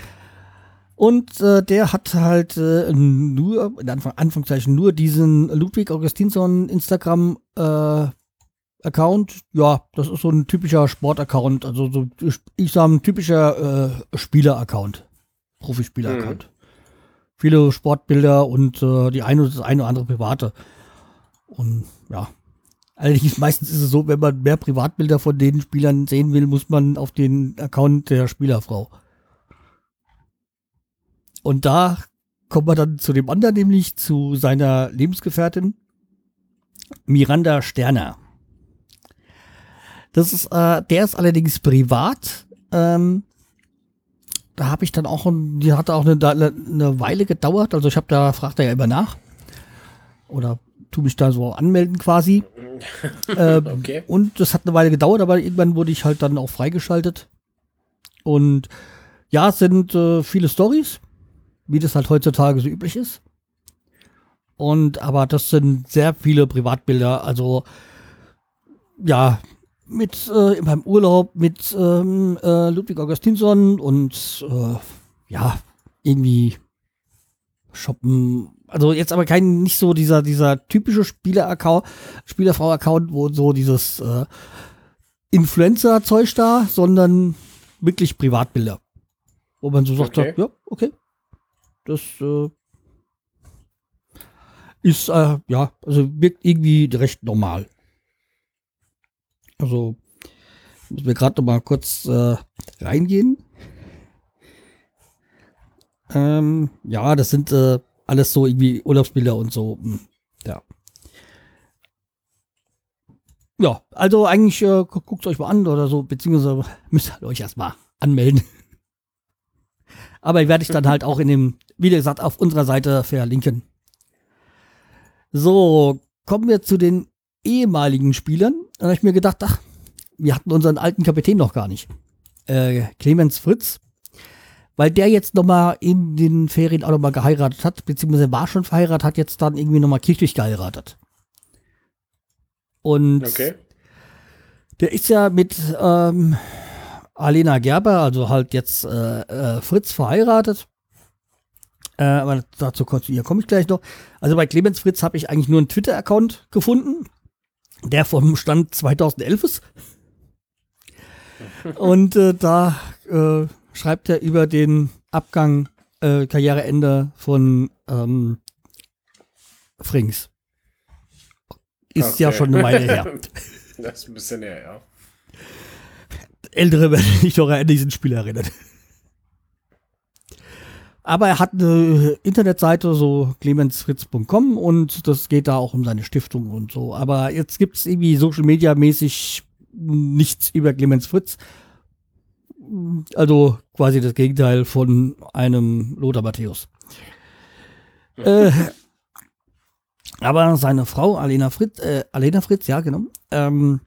[SPEAKER 1] Und äh, der hat halt äh, nur, in Anfang, Anführungszeichen, nur diesen Ludwig Augustinsson Instagram äh, Account. Ja, das ist so ein typischer Sport-Account. Also so, ich sage ein typischer äh, Spieler-Account. Profispieler-Account. Viele Sportbilder und äh, die eine, das eine oder andere private. Und ja. Allerdings meistens ist es so, wenn man mehr Privatbilder von den Spielern sehen will, muss man auf den Account der Spielerfrau. Und da kommt man dann zu dem anderen, nämlich zu seiner Lebensgefährtin Miranda Sterner. Das ist, äh, der ist allerdings privat. Ähm, da habe ich dann auch, die hatte auch eine, eine Weile gedauert. Also ich habe da, fragt er ja immer nach. Oder tu mich da so anmelden quasi. [laughs] ähm,
[SPEAKER 2] Okay.
[SPEAKER 1] und das hat eine Weile gedauert, aber irgendwann wurde ich halt dann auch freigeschaltet. Und ja, es sind äh, viele Stories, wie das halt heutzutage so üblich ist. Und aber das sind sehr viele Privatbilder, also ja, mit äh, beim Urlaub mit ähm, äh, Ludwig Augustinsson und äh, ja, irgendwie shoppen. Also jetzt aber kein, nicht so dieser, dieser typische Spieler-Account, Spielerfrau-Account, wo so dieses, äh, Influencer-Zeug da, sondern wirklich Privatbilder. Wo man so sagt,
[SPEAKER 2] Okay.
[SPEAKER 1] ja, okay. Das äh, ist, äh, ja, also wirkt irgendwie recht normal. Also, müssen wir gerade noch mal kurz äh, reingehen. Ähm, ja, das sind äh, alles so irgendwie Urlaubsbilder und so. hm, Ja. Ja, also eigentlich äh, gu- guckt euch mal an oder so, beziehungsweise [laughs] müsst ihr euch erstmal anmelden. [laughs] Aber werde ich dann halt auch in dem, wie gesagt, auf unserer Seite verlinken. So, kommen wir zu den ehemaligen Spielern. Da habe ich mir gedacht, ach, wir hatten unseren alten Kapitän noch gar nicht. Äh, Clemens Fritz. Weil der jetzt nochmal in den Ferien auch nochmal geheiratet hat, beziehungsweise war schon verheiratet, hat jetzt dann irgendwie nochmal kirchlich geheiratet. Und
[SPEAKER 2] Okay.
[SPEAKER 1] der ist ja mit ähm, Alena Gerber, also halt jetzt äh, äh, Fritz verheiratet. Äh, aber dazu komme ich gleich noch. Also bei Clemens Fritz habe ich eigentlich nur einen Twitter-Account gefunden, der vom Stand 2011 ist. [laughs] Und äh, da äh, schreibt er über den Abgang, äh, Karriereende von ähm, Frings. Ist ja
[SPEAKER 2] Okay.
[SPEAKER 1] schon eine Weile her. [laughs]
[SPEAKER 2] Das ist ein bisschen her, ja.
[SPEAKER 1] Ältere werden sich noch an diesen Spiel erinnern. Aber er hat eine Internetseite, so clemensfritz.com und das geht da auch um seine Stiftung und so. Aber jetzt gibt es irgendwie Social Media mäßig nichts über Clemens Fritz. Also quasi das Gegenteil von einem Lothar Matthäus. äh, aber seine Frau, Alena Fritz, äh, Alena Fritz, ja, genau, ähm,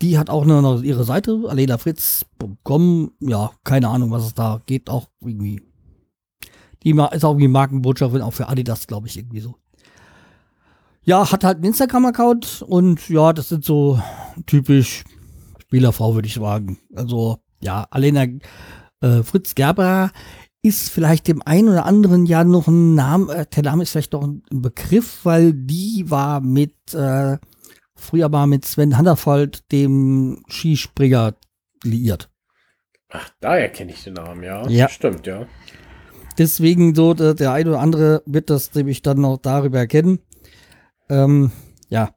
[SPEAKER 1] die hat auch eine, noch ihre Seite, alenafritz.com. Ja, keine Ahnung, was es da geht. Auch irgendwie. Die ist auch irgendwie Markenbotschafterin, auch für Adidas, glaube ich, irgendwie so. Ja, hat halt einen Instagram-Account und ja, das sind so typisch Spielerfrau, würde ich sagen. Also, ja, Alena äh, Fritz Gerber ist vielleicht dem einen oder anderen ja noch ein Name, äh, der Name ist vielleicht noch ein Begriff, weil die war mit äh, früher mal mit Sven Handerfold, dem Skispringer, liiert.
[SPEAKER 2] Ach, daher kenne ich den Namen, ja.
[SPEAKER 1] Ja.
[SPEAKER 2] Stimmt, ja.
[SPEAKER 1] Deswegen so, der, der eine oder andere wird das nämlich dann noch darüber erkennen. Ähm, ja.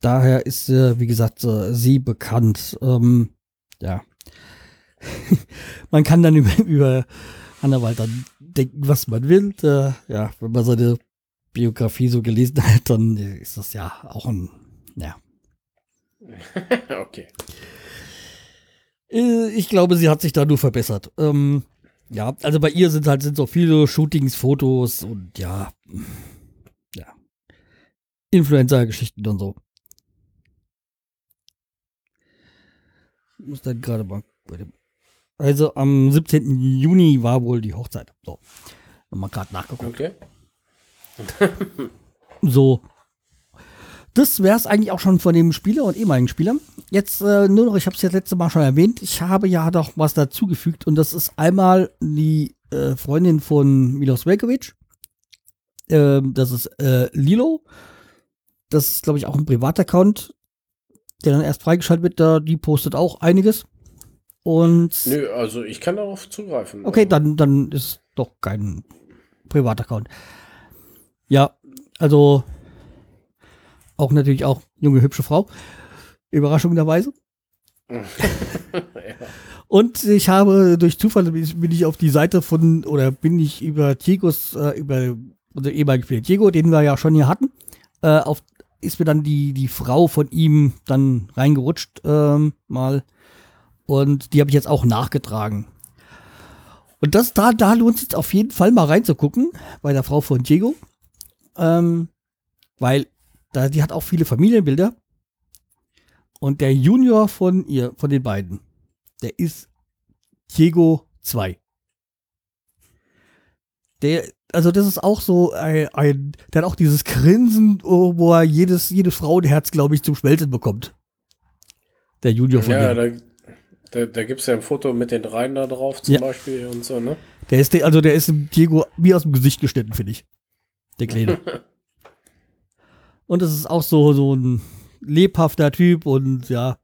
[SPEAKER 1] Daher ist, äh, wie gesagt, äh, sie bekannt. Ähm, ja. [laughs] man kann dann über, über Hannawald dann denken, was man will. Äh, ja, wenn man seine Biografie so gelesen [laughs] hat, dann ist das ja auch ein, ja. [laughs]
[SPEAKER 2] okay.
[SPEAKER 1] Äh, Ich glaube, sie hat sich da nur verbessert. Ähm, ja, also bei ihr sind halt sind so viele Shootings, Fotos und ja, ja, Influencer-Geschichten und so. Ich muss dann gerade mal. Also am 17. Juni war wohl die Hochzeit. So, nochmal gerade nachgeguckt.
[SPEAKER 2] Okay. [laughs]
[SPEAKER 1] So. Das wäre es eigentlich auch schon von dem Spieler und ehemaligen Spieler. Jetzt äh, nur noch, ich habe es ja letzte Mal schon erwähnt, ich habe ja doch was dazugefügt und das ist einmal die äh, Freundin von Milos Velkovic. Ähm, das ist äh, Lilo. Das ist, glaube ich, auch ein Privataccount, der dann erst freigeschaltet wird. Da, die postet auch einiges. Und
[SPEAKER 2] Nö, also ich kann darauf zugreifen.
[SPEAKER 1] Okay,
[SPEAKER 2] Also,
[SPEAKER 1] dann, dann ist doch kein Privataccount. Ja, also auch natürlich auch junge, hübsche Frau. Überraschenderweise.
[SPEAKER 2] ja. [laughs]
[SPEAKER 1] Und ich habe durch Zufall bin ich- auf die Seite von, oder bin ich über Diegos, äh, über unser ehemaligen Spieler Diego, den wir ja schon hier hatten, äh, auf, ist mir dann die, die Frau von ihm dann reingerutscht, ähm, mal. Und die habe ich jetzt auch nachgetragen. Und das, da, da lohnt es sich auf jeden Fall mal reinzugucken, bei der Frau von Diego. Ähm, weil da, die hat auch viele Familienbilder. Und der Junior von ihr, von den beiden, der ist Diego 2. Der, also das ist auch so ein, ein der hat auch dieses Grinsen, oh, wo er jedes, jedes Frauenherz, glaube ich, zum Schmelzen bekommt. Der Junior von
[SPEAKER 2] Ja,
[SPEAKER 1] dem.
[SPEAKER 2] da, da, da gibt es ja ein Foto mit den dreien da drauf zum
[SPEAKER 1] Ja.
[SPEAKER 2] Beispiel und so, ne?
[SPEAKER 1] Der ist, der- also der ist Diego wie aus dem Gesicht geschnitten, finde ich. Der Kleine. [laughs] Und es ist auch so, so ein, lebhafter Typ und ja,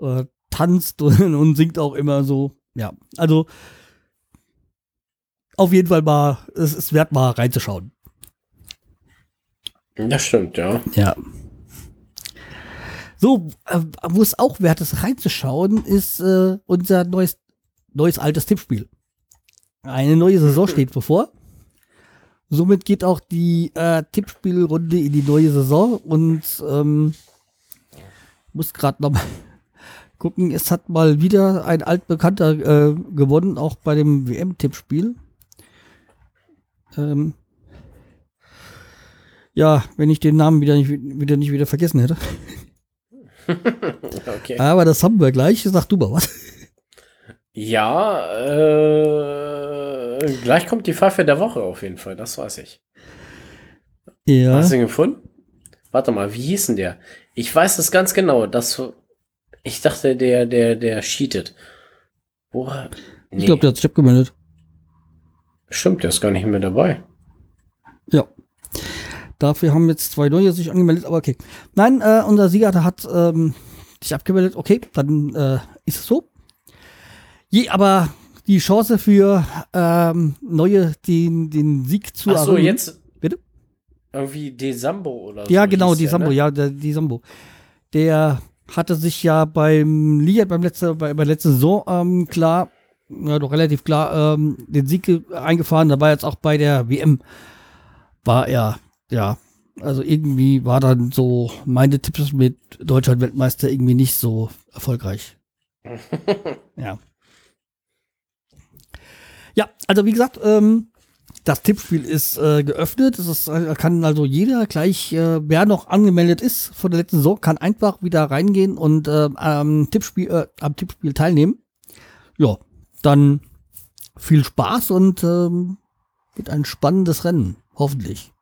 [SPEAKER 1] äh, tanzt und, [laughs] und singt auch immer so. Ja, also auf jeden Fall mal, es ist wert mal reinzuschauen.
[SPEAKER 2] Das stimmt, ja.
[SPEAKER 1] Ja. So, äh, wo es auch wert ist, reinzuschauen, ist äh, unser neues, neues altes Tippspiel. Eine neue Saison steht bevor. Somit geht auch die äh, Tippspielrunde in die neue Saison und ähm, muss gerade noch mal gucken. Es hat mal wieder ein altbekannter äh, gewonnen, auch bei dem WM-Tippspiel. Ähm, ja, wenn ich den Namen wieder nicht wieder, nicht wieder vergessen hätte. [laughs] okay. Aber das haben wir gleich. Sag du mal was.
[SPEAKER 2] Ja, äh, gleich kommt die Pfeife der Woche auf jeden Fall, das weiß ich. Ja. Hast du ihn gefunden? Warte mal, wie hieß denn der? Ich weiß das ganz genau. Das, ich dachte, der, der, der cheatet.
[SPEAKER 1] Woher? Nee. Ich glaube, der hat sich abgemeldet.
[SPEAKER 2] Stimmt, der ist gar nicht mehr dabei.
[SPEAKER 1] Ja. Dafür haben jetzt zwei neue sich angemeldet, aber okay. Nein, äh, unser Sieger hat ähm, sich abgemeldet. Okay, dann äh, ist es so. Je, aber die Chance für ähm, neue den, den Sieg zu
[SPEAKER 2] Ach so, erringen. jetzt. Bitte? Irgendwie Desambo oder
[SPEAKER 1] so. Ja, genau, Desambo, ne? ja, der Desambo. Der hatte sich ja beim Liga, beim letzten, bei, bei der letzten Saison ähm, klar, ja, doch relativ klar, ähm, den Sieg eingefahren. Da war jetzt auch bei der WM, war er, ja, also irgendwie war dann so meine Tipps mit Deutschland Weltmeister irgendwie nicht so erfolgreich. [laughs] ja. Ja, also wie gesagt, ähm, das Tippspiel ist äh, geöffnet. Es ist, äh, kann also jeder gleich, äh, wer noch angemeldet ist von der letzten Saison, kann einfach wieder reingehen und äh, am, Tippspiel, äh, am Tippspiel teilnehmen. Ja, dann viel Spaß und ähm, wird ein spannendes Rennen, hoffentlich.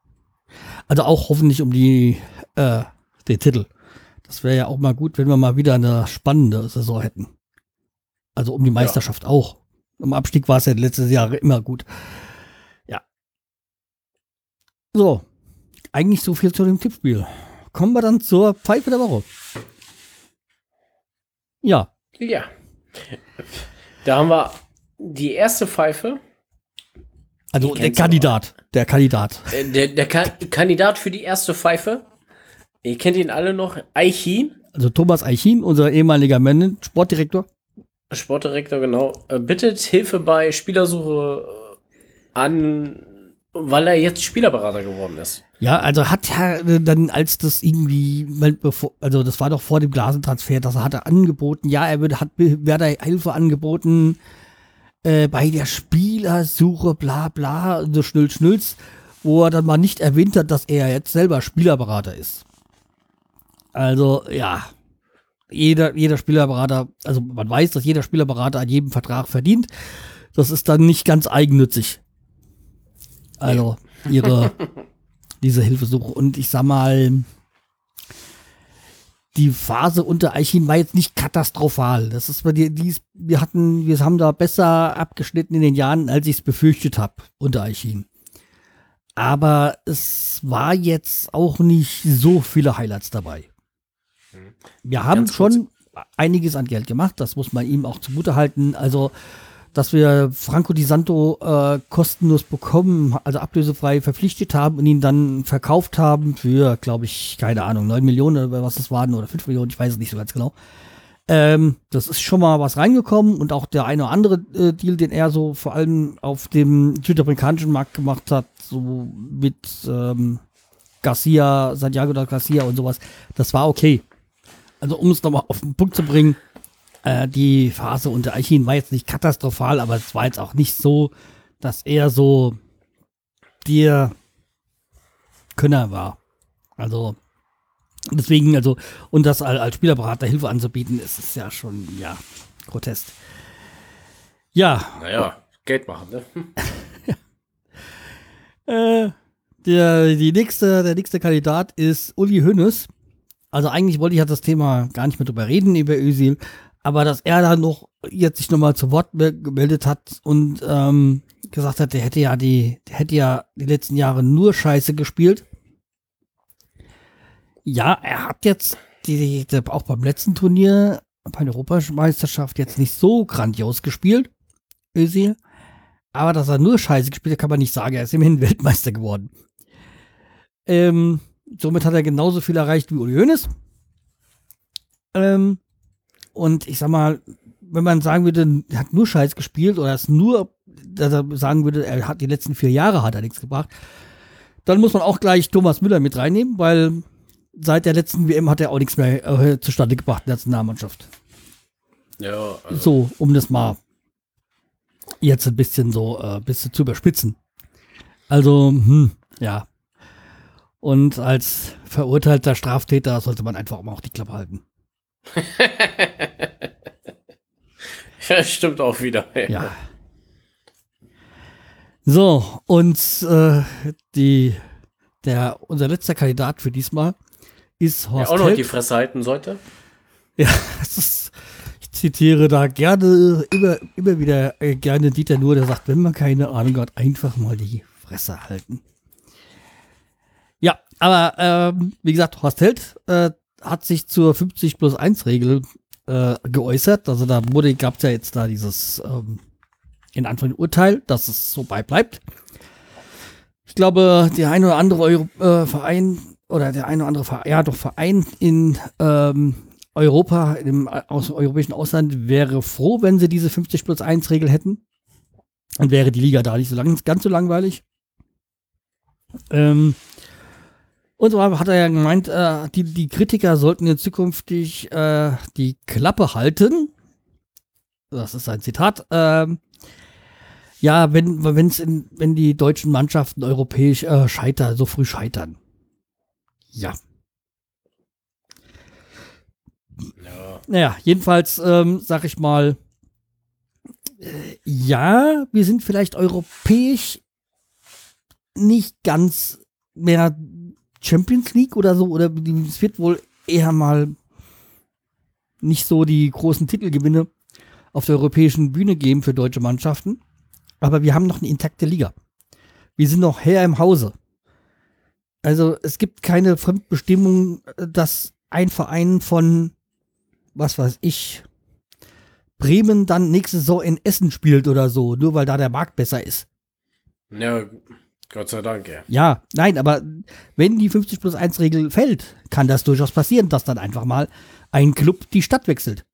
[SPEAKER 1] Also auch hoffentlich um die äh, den Titel. Das wäre ja auch mal gut, wenn wir mal wieder eine spannende Saison hätten. Also um die Meisterschaft ja. auch. Im Abstieg war es ja letztes Jahr immer gut. Ja. So. Eigentlich so viel zu dem Tippspiel. Kommen wir dann zur Pfeife der Woche. Ja.
[SPEAKER 2] Ja. Da haben wir die erste Pfeife.
[SPEAKER 1] Also der Kandidat. Der Kandidat.
[SPEAKER 2] Äh, der, der Ka Kandidat für die erste Pfeife. Ihr kennt ihn alle noch. Eichin.
[SPEAKER 1] Also Thomas Eichin, unser ehemaliger Mann, Sportdirektor.
[SPEAKER 2] Sportdirektor, genau, äh, bittet Hilfe bei Spielersuche an, weil er jetzt Spielerberater geworden ist.
[SPEAKER 1] Ja, also hat er äh, dann, als das irgendwie, also das war doch vor dem Glasentransfer, dass er hatte angeboten, ja, er würde, hat Werder Hilfe angeboten äh, bei der Spielersuche, bla bla, so schnell schnulz, wo er dann mal nicht erwähnt hat, dass er jetzt selber Spielerberater ist. Also, ja, jeder, jeder Spielerberater, also man weiß, dass jeder Spielerberater an jedem Vertrag verdient. Das ist dann nicht ganz eigennützig. Also ihre, [laughs] diese Hilfesuche. Und ich sag mal, die Phase unter Eichin war jetzt nicht katastrophal. Das ist bei dir, die wir hatten, wir haben da besser abgeschnitten in den Jahren, als ich es befürchtet habe unter Eichin. Aber es war jetzt auch nicht so viele Highlights dabei. Wir haben schon einiges an Geld gemacht, das muss man ihm auch zugute halten. Also, dass wir Franco Di Santo äh, kostenlos bekommen, also ablösefrei verpflichtet haben und ihn dann verkauft haben für, glaube ich, keine Ahnung, 9 Millionen oder was das waren oder 5 Millionen, ich weiß es nicht so ganz genau. Ähm, das ist schon mal was reingekommen und auch der eine oder andere äh, Deal, den er so vor allem auf dem südamerikanischen Markt gemacht hat, so mit ähm, Garcia, Santiago da Garcia und sowas, das war okay also um es nochmal auf den Punkt zu bringen, äh, die Phase unter Eichin war jetzt nicht katastrophal, aber es war jetzt auch nicht so, dass er so der Könner war. Also deswegen, also, und das als, Spielerberater Hilfe anzubieten, ist es ja schon, ja, grotesk. Ja.
[SPEAKER 2] Naja, Geld machen, ne? [laughs] [laughs]
[SPEAKER 1] äh, der, die nächste, der nächste Kandidat ist Uli Hönes. Also eigentlich wollte ich ja das Thema gar nicht mehr drüber reden, über Özil, aber dass er da noch jetzt sich nochmal zu Wort gemeldet hat und ähm, gesagt hat, der hätte ja die, hätte ja die letzten Jahre nur Scheiße gespielt. Ja, er hat jetzt die, die, auch beim letzten Turnier bei der Europameisterschaft jetzt nicht so grandios gespielt, Özil. Aber dass er nur scheiße gespielt hat, kann man nicht sagen. Er ist immerhin [laughs] Weltmeister geworden. Ähm, somit hat er genauso viel erreicht wie Uli Hoeneß. Ähm, und ich sag mal, wenn man sagen würde, er hat nur Scheiß gespielt oder es nur, dass er sagen würde, er hat die letzten vier Jahre hat er nichts gebracht, dann muss man auch gleich Thomas Müller mit reinnehmen, weil seit der letzten WM hat er auch nichts mehr äh, zustande gebracht in der Nationalmannschaft.
[SPEAKER 2] Ja, also,
[SPEAKER 1] So, um das mal jetzt ein bisschen so äh, bisschen zu überspitzen. Also, hm, ja. Und als verurteilter Straftäter sollte man einfach mal auch die Klappe halten.
[SPEAKER 2] Ja, stimmt auch wieder.
[SPEAKER 1] Ja. So, und äh, die, der, unser letzter Kandidat für diesmal ist Horst
[SPEAKER 2] auch noch
[SPEAKER 1] Held.
[SPEAKER 2] die Fresse halten sollte.
[SPEAKER 1] Ja, ist, ich zitiere da gerne, immer, immer wieder äh, gerne Dieter Nuhr, der sagt, wenn man keine Ahnung hat, einfach mal die Fresse halten. Ja, aber ähm, wie gesagt, Horst Held äh, hat sich zur 50 plus 1 Regel äh, geäußert. Also da wurde, gab es ja jetzt da dieses ähm, in Anfang Urteil, dass es so bei bleibt. Ich glaube, der ein oder andere Euro, äh, Verein oder der ein oder andere Verein, ja doch Verein in ähm, Europa, im aus, europäischen Ausland, wäre froh, wenn sie diese 50 plus 1 Regel hätten. Dann wäre die Liga da nicht so lang, ganz so langweilig. Ähm, und so hat er ja gemeint, äh, die, die Kritiker sollten jetzt zukünftig äh, die Klappe halten. Das ist ein Zitat. Ähm, ja, wenn, wenn's in, wenn die deutschen Mannschaften europäisch äh, scheitern, so früh scheitern. Ja.
[SPEAKER 2] Ja.
[SPEAKER 1] Naja, jedenfalls ähm, sag ich mal, äh, ja, wir sind vielleicht europäisch nicht ganz mehr Champions League oder so, oder es wird wohl eher mal nicht so die großen Titelgewinne auf der europäischen Bühne geben für deutsche Mannschaften. Aber wir haben noch eine intakte Liga. Wir sind noch Herr im Hause. Also es gibt keine Fremdbestimmung, dass ein Verein von, was weiß ich, Bremen dann nächste Saison in Essen spielt oder so, nur weil da der Markt besser ist.
[SPEAKER 2] ja, Gott sei Dank, ja.
[SPEAKER 1] Ja, nein, aber wenn die 50 plus 1 Regel fällt, kann das durchaus passieren, dass dann einfach mal ein Club die Stadt wechselt.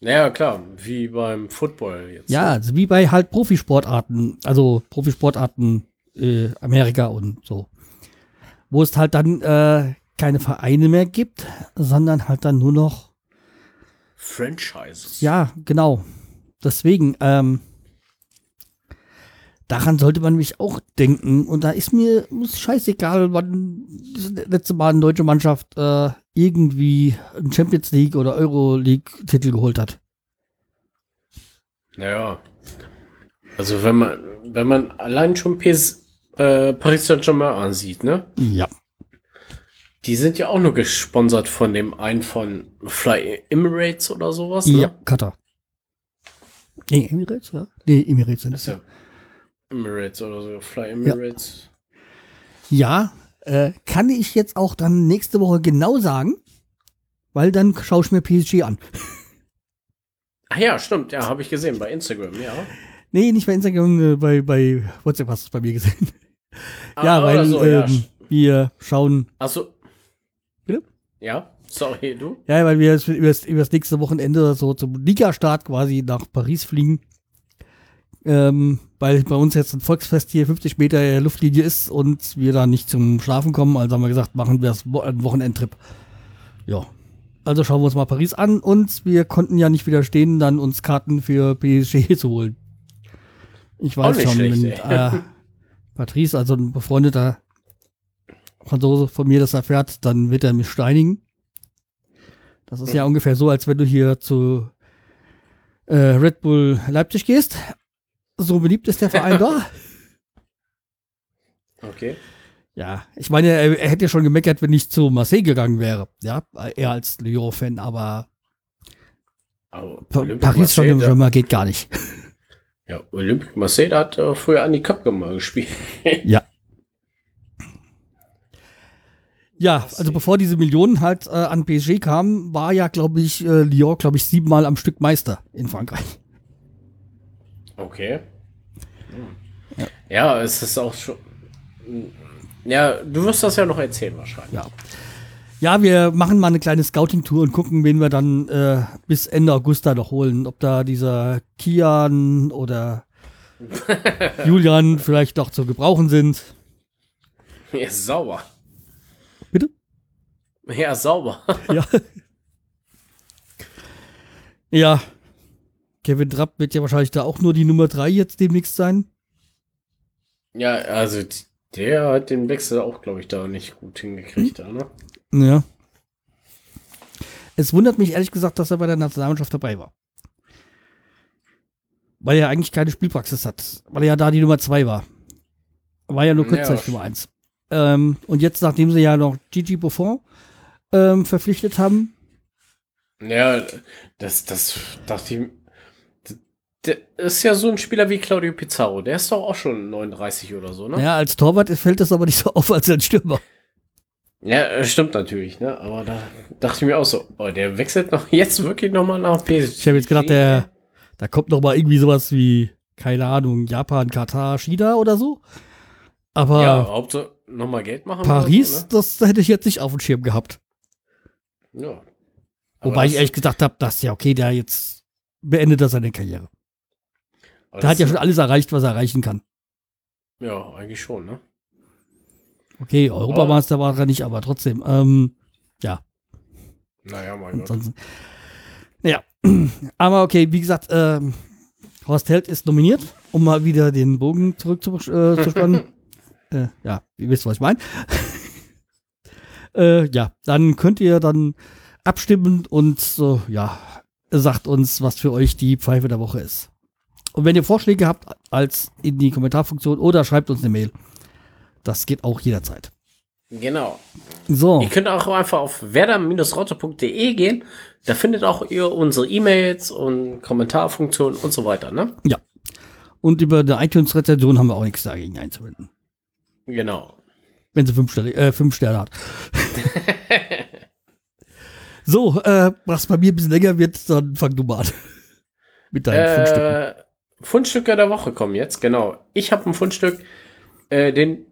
[SPEAKER 2] Ja, klar, wie beim Football jetzt.
[SPEAKER 1] Ja, also wie bei halt Profisportarten, also Profisportarten äh, Amerika und so. Wo es halt dann äh, keine Vereine mehr gibt, sondern halt dann nur noch,
[SPEAKER 2] Franchises.
[SPEAKER 1] ja, genau. Deswegen, ähm, daran sollte man mich auch denken. Und da ist mir ist scheißegal, wann das letzte Mal eine deutsche Mannschaft äh, irgendwie einen Champions League oder Euro League Titel geholt hat.
[SPEAKER 2] Naja. Also wenn man, wenn man allein schon PS, äh, Paris Saint-Germain ansieht, ne?
[SPEAKER 1] Ja.
[SPEAKER 2] Die sind ja auch nur gesponsert von dem einen von Fly Emirates oder sowas. Ne?
[SPEAKER 1] Ja, Katar. Nee, Emirates, ja? Nee, Emirates sind es ja.
[SPEAKER 2] ja Emirates oder so. Fly Emirates.
[SPEAKER 1] Ja, äh, kann ich jetzt auch dann nächste Woche genau sagen, weil dann schaue ich mir PSG an.
[SPEAKER 2] Ach ja, stimmt. Ja, habe ich gesehen bei Instagram, ja.
[SPEAKER 1] Nee, nicht bei Instagram, äh, bei, bei WhatsApp hast du es bei mir gesehen. ja,
[SPEAKER 2] Ah,
[SPEAKER 1] weil
[SPEAKER 2] oder so, ja.
[SPEAKER 1] ähm, wir schauen,
[SPEAKER 2] Achso.
[SPEAKER 1] Bitte?
[SPEAKER 2] Ja, sorry, du.
[SPEAKER 1] ja, weil wir jetzt über das, über das nächste Wochenende so zum Ligastart quasi nach Paris fliegen. Ähm, weil bei uns jetzt ein Volksfest hier 50 Meter Luftlinie ist und wir da nicht zum Schlafen kommen. Also haben wir gesagt, machen wir das Wo einen Wochenendtrip. Ja. Also schauen wir uns mal Paris an und wir konnten ja nicht widerstehen, dann uns Karten für PSG [laughs] zu holen. Ich weiß schon,
[SPEAKER 2] schlecht,
[SPEAKER 1] wenn äh, Patrice, also ein befreundeter Franzose von mir das erfährt, dann wird er mich steinigen. Das ist ja ungefähr so, als wenn du hier zu äh, Red Bull Leipzig gehst. So beliebt ist der Verein [laughs] da.
[SPEAKER 2] Okay.
[SPEAKER 1] Ja, ich meine, er, er hätte ja schon gemeckert, wenn ich zu Marseille gegangen wäre. Ja, er als Lyon-Fan, aber
[SPEAKER 2] Aber
[SPEAKER 1] Pa
[SPEAKER 2] Olympique
[SPEAKER 1] Paris Saint-Germain geht gar nicht.
[SPEAKER 2] Ja, Olympique Marseille hat äh, früher an die Cup mal gespielt. [laughs]
[SPEAKER 1] Ja. Ja, also bevor diese Millionen halt äh, an PSG kamen, war ja, glaube ich, äh, Lyon, glaube ich, siebenmal am Stück Meister in Frankreich.
[SPEAKER 2] Okay. Ja. ja, es ist auch schon. Ja, du wirst das ja noch erzählen wahrscheinlich.
[SPEAKER 1] Ja. Ja, wir machen mal eine kleine Scouting-Tour und gucken, wen wir dann äh, bis Ende August da noch holen. Ob da dieser Kian oder [laughs] Julian vielleicht noch zu gebrauchen sind.
[SPEAKER 2] Er ist sauber.
[SPEAKER 1] Bitte?
[SPEAKER 2] Ja, sauber.
[SPEAKER 1] Ja. [laughs] ja. Kevin Trapp wird ja wahrscheinlich da auch nur die Nummer 3 jetzt demnächst sein.
[SPEAKER 2] Ja, also der hat den Wechsel auch, glaube ich, da nicht gut hingekriegt, hm? ne?
[SPEAKER 1] Ja. Es wundert mich ehrlich gesagt, dass er bei der Nationalmannschaft dabei war. Weil er eigentlich keine Spielpraxis hat. Weil er ja da die Nummer 2 war. War ja nur kurzzeitig ja, Nummer 1. Ähm, und jetzt, nachdem sie ja noch Gigi Buffon ähm, verpflichtet haben.
[SPEAKER 2] Ja, das, das dachte ich. Der ist ja so ein Spieler wie Claudio Pizarro. Der ist doch auch schon 39 oder so, ne?
[SPEAKER 1] Ja, als Torwart fällt das aber nicht so auf als ein Stürmer.
[SPEAKER 2] Ja, stimmt natürlich, ne? Aber da dachte ich mir auch so, oh, der wechselt noch [laughs] jetzt wirklich nochmal nach PSG.
[SPEAKER 1] Ich habe jetzt gedacht, der, da kommt noch mal irgendwie sowas wie, keine Ahnung, Japan, Katar, China oder so. Aber
[SPEAKER 2] ja, Hauptsache nochmal Geld machen.
[SPEAKER 1] Paris, so, ne? das hätte ich jetzt nicht auf dem Schirm gehabt.
[SPEAKER 2] Ja.
[SPEAKER 1] Wobei ich ehrlich gesagt habe, dass ja, okay, der jetzt beendet er seine Karriere. Der hat ja schon alles erreicht, was er erreichen kann.
[SPEAKER 2] Ja, eigentlich schon, ne?
[SPEAKER 1] Okay, Europameister war er nicht, aber trotzdem, ähm, ja.
[SPEAKER 2] Naja, mein
[SPEAKER 1] Ansonsten, Gott. Ja, [clears throat] aber okay, wie gesagt, ähm, Horst Held ist nominiert, um mal wieder den Bogen zurückzuspannen. Äh, [laughs] äh, ja, ihr wisst, was ich meine. [laughs] äh, ja, dann könnt ihr dann abstimmen und so, ja, sagt uns, was für euch die Pfeife der Woche ist. Und wenn ihr Vorschläge habt, als in die Kommentarfunktion oder schreibt uns eine Mail. Das geht auch jederzeit.
[SPEAKER 2] Genau.
[SPEAKER 1] So.
[SPEAKER 2] Ihr könnt auch einfach auf werder-rotte.de gehen. Da findet auch ihr unsere E-Mails und Kommentarfunktionen und so weiter, ne?
[SPEAKER 1] Ja. Und über eine iTunes-Rezension haben wir auch nichts dagegen einzuwenden.
[SPEAKER 2] Genau.
[SPEAKER 1] Wenn sie fünf Sterne, äh, fünf Sterne hat. [laughs] so, äh, was bei mir ein bisschen länger wird, dann fang du mal an. [laughs]
[SPEAKER 2] Mit deinen äh, Fundstücken. Fundstücke der Woche kommen jetzt, genau. Ich habe ein Fundstück, äh, den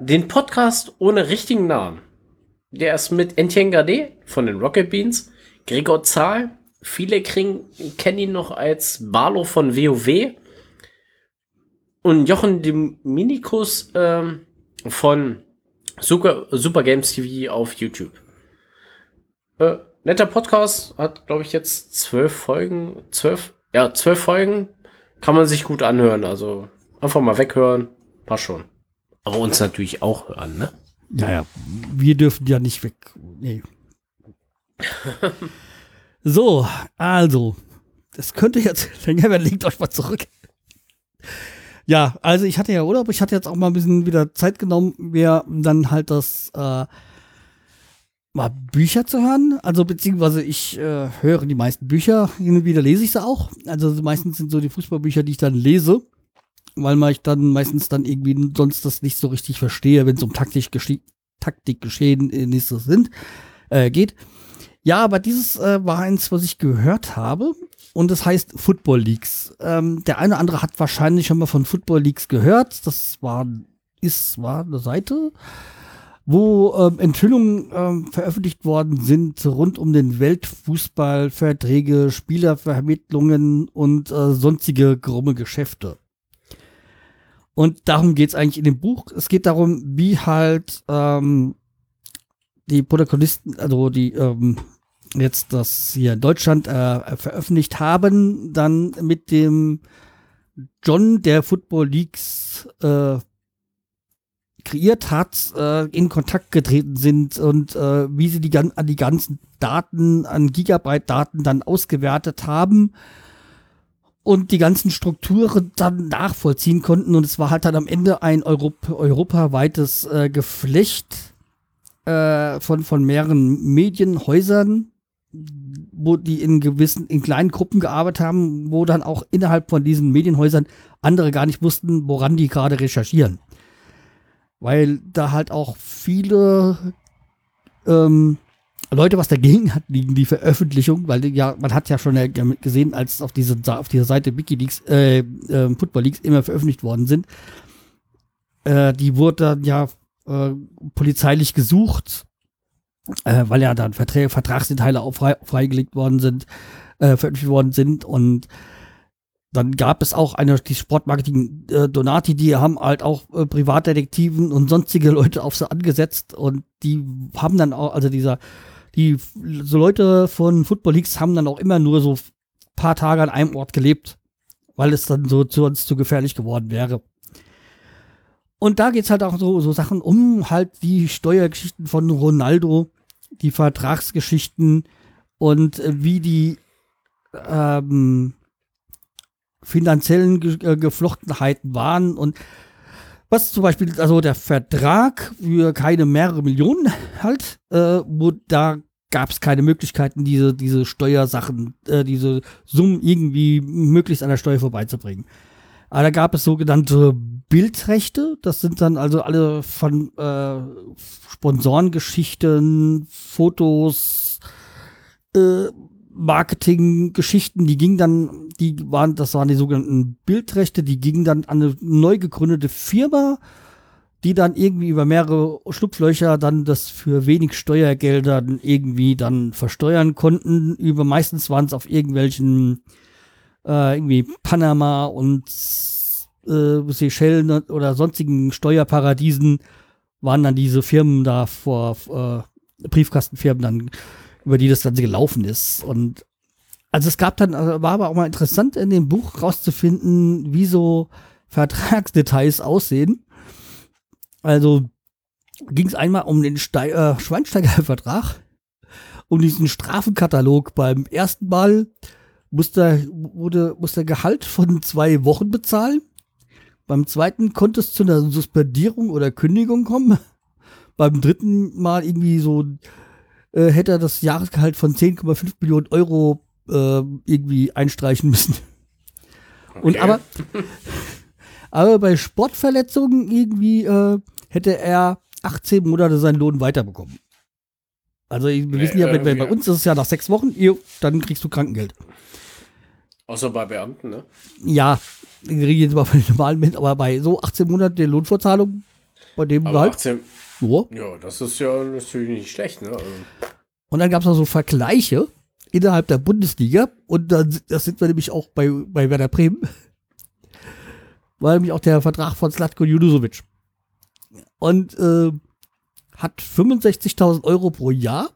[SPEAKER 2] den Podcast ohne richtigen Namen. Der ist mit Etienne Gade von den Rocket Beans, Gregor Zahl, viele kriegen, kennen ihn noch als Barlo von WoW und Jochen Dominikus ähm, von Super, Super Games TV auf YouTube. Äh, netter Podcast, hat glaube ich jetzt zwölf Folgen, zwölf, ja, zwölf Folgen, kann man sich gut anhören, also einfach mal weghören, passt schon. Aber uns natürlich auch hören, ne?
[SPEAKER 1] Ja, ja. Wir dürfen ja nicht weg. Nee. [laughs] so, also. Das könnte jetzt [laughs] länger werden. Legt euch mal zurück. Ja, also ich hatte ja Urlaub. Ich hatte jetzt auch mal ein bisschen wieder Zeit genommen, mir dann halt das äh, mal Bücher zu hören. Also beziehungsweise ich äh, höre die meisten Bücher. Hin und wieder lese ich sie auch. Also meistens sind so die Fußballbücher, die ich dann lese weil man ich dann meistens dann irgendwie sonst das nicht so richtig verstehe, wenn es um taktisch gesche Taktikgeschehnisse sind, äh, geht. Ja, aber dieses äh, war eins, was ich gehört habe. Und das heißt Football Leagues. Ähm, der eine oder andere hat wahrscheinlich schon mal von Football Leagues gehört. Das war, ist, war eine Seite, wo ähm, Enthüllungen ähm, veröffentlicht worden sind rund um den Weltfußball, Verträge, Spielervermittlungen und äh, sonstige krumme Geschäfte. Und darum geht es eigentlich in dem Buch. Es geht darum, wie halt ähm, die Protagonisten, also die ähm, jetzt das hier in Deutschland äh, veröffentlicht haben, dann mit dem John, der Football Leagues äh, kreiert hat, äh, in Kontakt getreten sind und äh, wie sie die, an die ganzen Daten, an Gigabyte Daten dann ausgewertet haben und die ganzen Strukturen dann nachvollziehen konnten. Und es war halt dann am Ende ein Europ europaweites äh, Geflecht äh, von, von mehreren Medienhäusern, wo die in gewissen, in kleinen Gruppen gearbeitet haben, wo dann auch innerhalb von diesen Medienhäusern andere gar nicht wussten, woran die gerade recherchieren. Weil da halt auch viele ähm, Leute was dagegen hatten gegen die Veröffentlichung, weil ja, man hat ja schon gesehen, als auf, diese, auf dieser Seite Wikileaks, äh, äh, Football Leaks immer veröffentlicht worden sind, äh, die wurde dann ja äh, polizeilich gesucht, äh, weil ja dann Verträ Vertragsdetails auch frei, freigelegt worden sind, äh, veröffentlicht worden sind und dann gab es auch eine, die Sportmarketing äh, Donati, die haben halt auch äh, Privatdetektiven und sonstige Leute auf sie angesetzt und die haben dann auch, also dieser, die so Leute von Football Leagues haben dann auch immer nur so paar Tage an einem Ort gelebt, weil es dann so zu uns zu gefährlich geworden wäre. Und da geht's halt auch so, so Sachen um halt die Steuergeschichten von Ronaldo, die Vertragsgeschichten und äh, wie die ähm, finanziellen äh, Geflochtenheiten waren und was zum Beispiel, also der Vertrag für keine mehrere Millionen halt, äh, wo da gab es keine Möglichkeiten, diese, diese Steuersachen, äh, diese Summen irgendwie möglichst an der Steuer vorbeizubringen. Aber da gab es sogenannte Bildrechte, das sind dann also alle von äh, Sponsorengeschichten, Fotos, äh, Marketinggeschichten, die gingen dann, die waren, das waren die sogenannten Bildrechte, die gingen dann an eine neu gegründete Firma, die dann irgendwie über mehrere Schlupflöcher dann das für wenig Steuergelder irgendwie dann versteuern konnten. Über meistens waren es auf irgendwelchen äh, irgendwie Panama und äh, Seychellen oder sonstigen Steuerparadiesen waren dann diese Firmen da vor äh, Briefkastenfirmen dann über die das Ganze gelaufen ist. Und also es gab dann, also war aber auch mal interessant in dem Buch rauszufinden, wie so Vertragsdetails aussehen. Also ging es einmal um den Ste äh, Schweinsteiger-Vertrag, um diesen Strafenkatalog. Beim ersten Mal musste, wurde, musste Gehalt von zwei Wochen bezahlen. Beim zweiten konnte es zu einer Suspendierung oder Kündigung kommen. Beim dritten Mal irgendwie so äh, hätte er das Jahresgehalt von 10,5 Millionen Euro äh, irgendwie einstreichen müssen. Okay. Und aber, [laughs] aber bei Sportverletzungen irgendwie äh, hätte er 18 Monate seinen Lohn weiterbekommen. Also wir wissen ja, bei, bei uns ist es ja nach sechs Wochen, dann kriegst du Krankengeld.
[SPEAKER 2] Außer bei Beamten, ne?
[SPEAKER 1] Ja, ich rede jetzt mal von den normalen mit, aber bei so 18 Monaten der Lohnfortzahlung, bei dem
[SPEAKER 2] aber halt. 18, ja. ja, das ist ja natürlich nicht schlecht. Ne? Also.
[SPEAKER 1] Und dann gab es noch so Vergleiche innerhalb der Bundesliga. Und dann, das sind wir nämlich auch bei, bei Werder Bremen. [laughs] War nämlich auch der Vertrag von Slatko Judusovic. Und äh, hat 65.000 Euro pro Jahr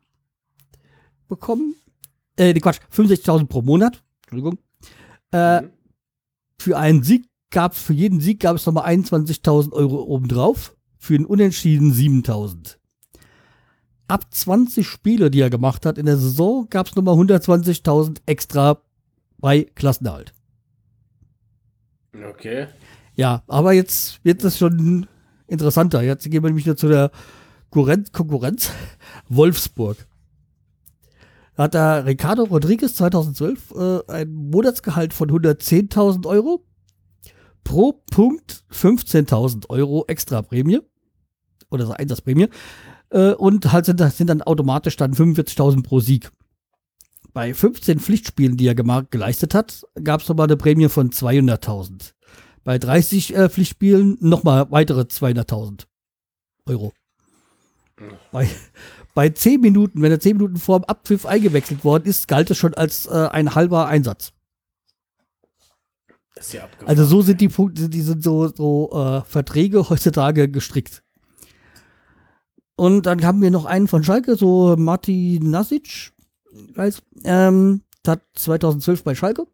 [SPEAKER 1] bekommen. Äh, nee, Quatsch, 65.000 pro Monat. Entschuldigung. Äh, mhm. Für einen Sieg gab es, für jeden Sieg gab es nochmal 21.000 Euro obendrauf für einen Unentschieden 7000. Ab 20 Spiele, die er gemacht hat in der Saison, gab es nochmal 120.000 extra bei Klassenerhalt.
[SPEAKER 2] Okay.
[SPEAKER 1] Ja, aber jetzt wird es schon interessanter. Jetzt gehen wir nämlich nur zu der Konkurrenz [laughs] Wolfsburg. Da hat da Ricardo Rodriguez 2012 äh, ein Monatsgehalt von 110.000 Euro pro Punkt 15.000 Euro extra Prämie oder so Einsatzprämie äh, und halt sind, sind dann automatisch dann 45.000 pro Sieg. Bei 15 Pflichtspielen, die er geleistet hat, gab es nochmal eine Prämie von 200.000. Bei 30 äh, Pflichtspielen nochmal weitere 200.000 Euro. Bei, bei 10 Minuten, wenn er 10 Minuten vor dem Abpfiff eingewechselt worden ist, galt es schon als äh, ein halber Einsatz. Ja also so sind die Punkte, die sind so, so äh, Verträge heutzutage gestrickt. Und dann haben wir noch einen von Schalke, so Martin Nasic, weiß, ähm, hat 2012 bei Schalke,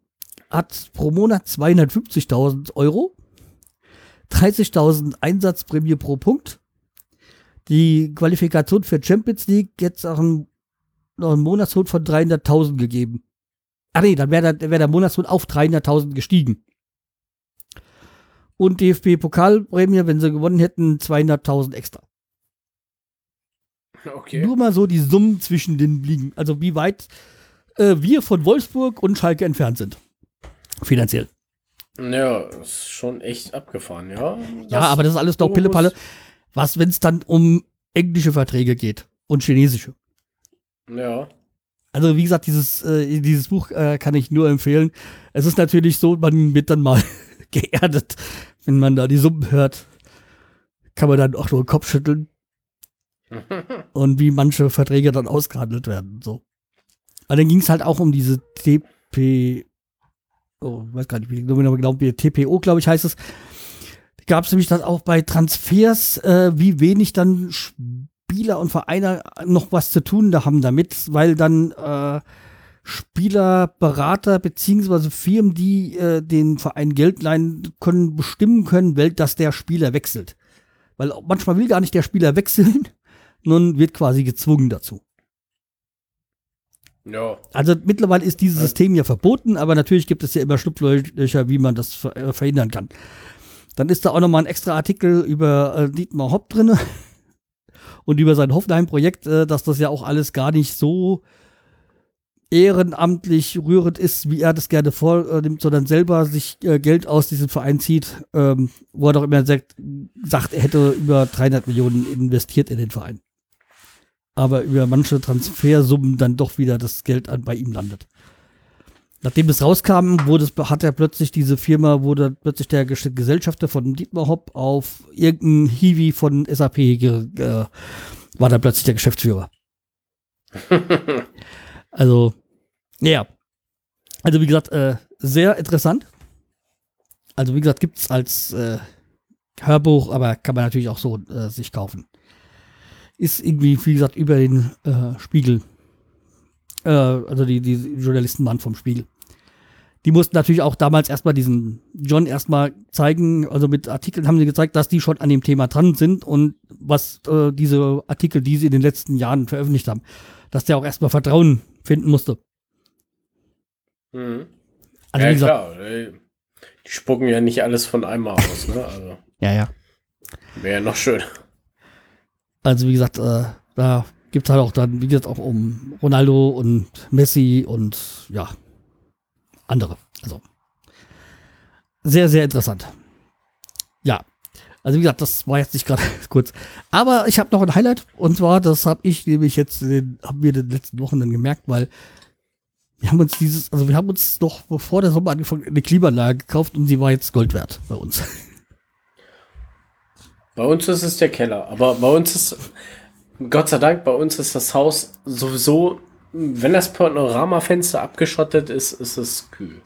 [SPEAKER 1] hat pro Monat 250.000 Euro, 30.000 Einsatzprämie pro Punkt. Die Qualifikation für Champions League jetzt auch ein, noch einen Monatslohn von 300.000 gegeben. Ach nee, dann wäre der, wär der Monatslohn auf 300.000 gestiegen und DFB-Pokalprämie, wenn sie gewonnen hätten, 200.000 extra. Okay. Nur mal so die Summen zwischen den Ligen. Also wie weit äh, wir von Wolfsburg und Schalke entfernt sind. Finanziell.
[SPEAKER 2] Ja, ist schon echt abgefahren, ja.
[SPEAKER 1] Das ja, aber das ist alles doch Pillepalle. Was, wenn es dann um englische Verträge geht? und chinesische.
[SPEAKER 2] Ja.
[SPEAKER 1] Also wie gesagt, dieses, äh, dieses Buch äh, kann ich nur empfehlen. Es ist natürlich so, man wird dann mal [laughs] geerdet, wenn man da die Summen hört. Kann man dann auch nur den Kopf schütteln. [laughs] und wie manche Verträge dann ausgehandelt werden. So. Aber dann ging es halt auch um diese TP, oh, weiß gar nicht, wie genau, genau TPO, glaube ich, heißt es. Gab es nämlich dann auch bei Transfers, äh, wie wenig dann Spieler und Vereine noch was zu tun da haben damit, weil dann äh, Spieler, Berater beziehungsweise Firmen, die äh, den Verein Geld leihen können, bestimmen können, dass der Spieler wechselt. Weil manchmal will gar nicht der Spieler wechseln, [laughs] nun wird quasi gezwungen dazu.
[SPEAKER 2] Ja.
[SPEAKER 1] Also mittlerweile ist dieses System ja verboten, aber natürlich gibt es ja immer Schlupflöcher, wie man das äh, verhindern kann. Dann ist da auch nochmal ein extra Artikel über äh, Dietmar Hopp drin [laughs] und über sein Hoffenheim-Projekt, äh, dass das ja auch alles gar nicht so ehrenamtlich rührend ist, wie er das gerne vornimmt, sondern selber sich äh, Geld aus diesem Verein zieht, ähm, wo er doch immer sagt, sagt, er hätte über 300 Millionen investiert in den Verein aber über manche Transfersummen dann doch wieder das Geld an, bei ihm landet. Nachdem das rauskam, wurde es, hat er plötzlich diese Firma, wurde plötzlich der Gesellschafter von Dietmar Hopp auf irgendein Hiwi von SAP äh, war dann plötzlich der Geschäftsführer. [laughs] also, ja. Also, wie gesagt, äh, sehr interessant. Also, wie gesagt, gibt es als äh, Hörbuch, aber kann man natürlich auch so äh, sich kaufen ist irgendwie, wie gesagt, über den äh, Spiegel. Äh, also die, die Journalisten waren vom Spiegel. Die mussten natürlich auch damals erstmal diesen John erstmal zeigen, also mit Artikeln haben sie gezeigt, dass die schon an dem Thema dran sind und was äh, diese Artikel, die sie in den letzten Jahren veröffentlicht haben, dass der auch erstmal Vertrauen finden musste.
[SPEAKER 2] Mhm. Also, ja, gesagt, klar. Die spucken ja nicht alles von einmal aus, ne? Also,
[SPEAKER 1] ja, ja.
[SPEAKER 2] Wäre ja noch schön.
[SPEAKER 1] Also wie gesagt, äh, da gibt es halt auch dann, wie gesagt, auch um Ronaldo und Messi und ja, andere. Also sehr, sehr interessant. Ja, also wie gesagt, das war jetzt nicht gerade [laughs] kurz. Aber ich habe noch ein Highlight und zwar, das habe ich nämlich jetzt, haben wir in den letzten Wochen dann gemerkt, weil wir haben uns dieses, also wir haben uns noch bevor der Sommer angefangen eine Klimaanlage gekauft und sie war jetzt Gold wert bei uns.
[SPEAKER 2] Bei uns ist es der Keller, aber bei uns ist, Gott sei Dank, bei uns ist das Haus sowieso, wenn das Panoramafenster abgeschottet ist, ist es kühl.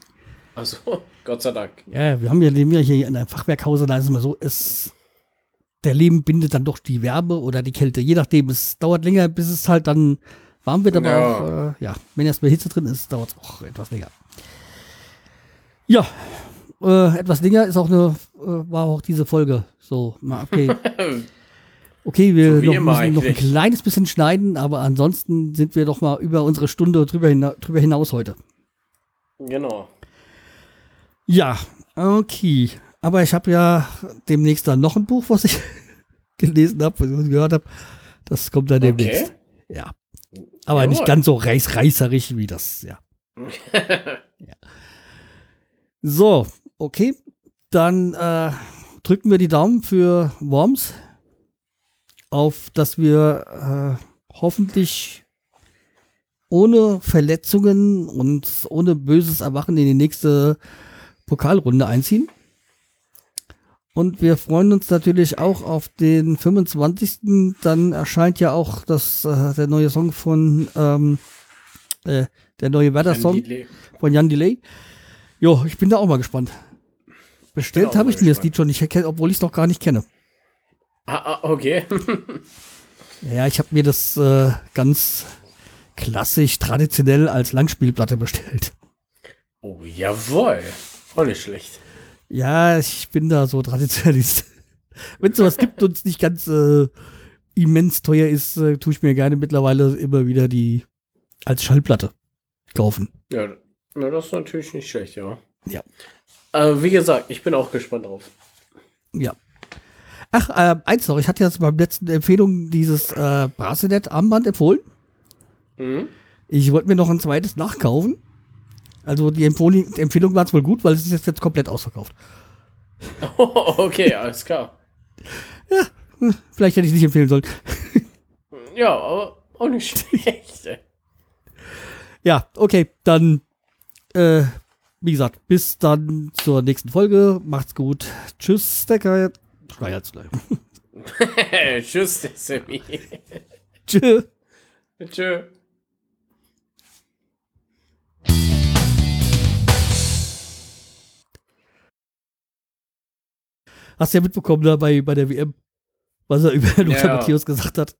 [SPEAKER 2] Also, [laughs] Gott sei Dank.
[SPEAKER 1] Ja, wir haben ja, ja hier in einem Fachwerkhaus, da ist es mal so, es, der Leben bindet dann doch die Wärme oder die Kälte, je nachdem. Es dauert länger, bis es halt dann warm wird, aber ja. auch, äh, ja, wenn erstmal Hitze drin ist, dauert es auch etwas länger. Ja, äh, etwas länger ist auch eine, äh, war auch diese Folge. So, okay. [laughs] Okay, wir so noch, müssen noch ein kleines bisschen schneiden, aber ansonsten sind wir doch mal über unsere Stunde drüber, hina drüber hinaus heute.
[SPEAKER 2] Genau.
[SPEAKER 1] Ja, okay. Aber ich habe ja demnächst dann noch ein Buch, was ich [laughs] gelesen habe, was ich gehört habe. Das kommt dann demnächst. Okay. Ja. Aber Jawohl. nicht ganz so reißreißerig wie das, ja. [laughs] ja. So, okay. Dann äh, drücken wir die Daumen für Worms, auf dass wir äh, hoffentlich ohne Verletzungen und ohne böses Erwachen in die nächste Pokalrunde einziehen. Und wir freuen uns natürlich auch auf den 25. Dann erscheint ja auch das, äh, der neue Song von ähm, äh, der neue Wetter-Song von Jan Delay. Jo, ich bin da auch mal gespannt. Bestellt habe ich mir das Lied schon nicht, obwohl ich es noch gar nicht kenne.
[SPEAKER 2] Ah, ah okay. [laughs]
[SPEAKER 1] ja, ich habe mir das äh, ganz klassisch, traditionell als Langspielplatte bestellt.
[SPEAKER 2] Oh, jawohl. Auch nicht schlecht.
[SPEAKER 1] Ja, ich bin da so Traditionalist. [laughs] Wenn es sowas gibt und es nicht ganz äh, immens teuer ist, äh, tue ich mir gerne mittlerweile immer wieder die als Schallplatte kaufen.
[SPEAKER 2] Ja, na, das ist natürlich nicht schlecht, ja.
[SPEAKER 1] Ja.
[SPEAKER 2] Äh, wie gesagt, ich bin auch gespannt drauf.
[SPEAKER 1] Ja. Ach, äh, eins noch, ich hatte jetzt beim letzten Empfehlung dieses äh, Bracelet-Armband empfohlen. Mhm. Ich wollte mir noch ein zweites nachkaufen. Also die, Empfohl die Empfehlung war es wohl gut, weil es ist jetzt, jetzt komplett ausverkauft.
[SPEAKER 2] Oh, [laughs] okay, alles klar.
[SPEAKER 1] ja, hm, vielleicht hätte ich es nicht empfehlen sollen.
[SPEAKER 2] Ja, aber auch nicht [laughs] schlecht.
[SPEAKER 1] Ja, okay, dann, äh, wie gesagt, bis dann zur nächsten Folge. Macht's gut. Tschüss, Decker. Schreiert's gleich. [laughs]
[SPEAKER 2] Tschüss, der Sammy.
[SPEAKER 1] Tschüss.
[SPEAKER 2] Tschö.
[SPEAKER 1] Hast du ja mitbekommen da bei, bei der WM, was er über [laughs] Lothar
[SPEAKER 2] Ja.
[SPEAKER 1] Matthäus gesagt hat.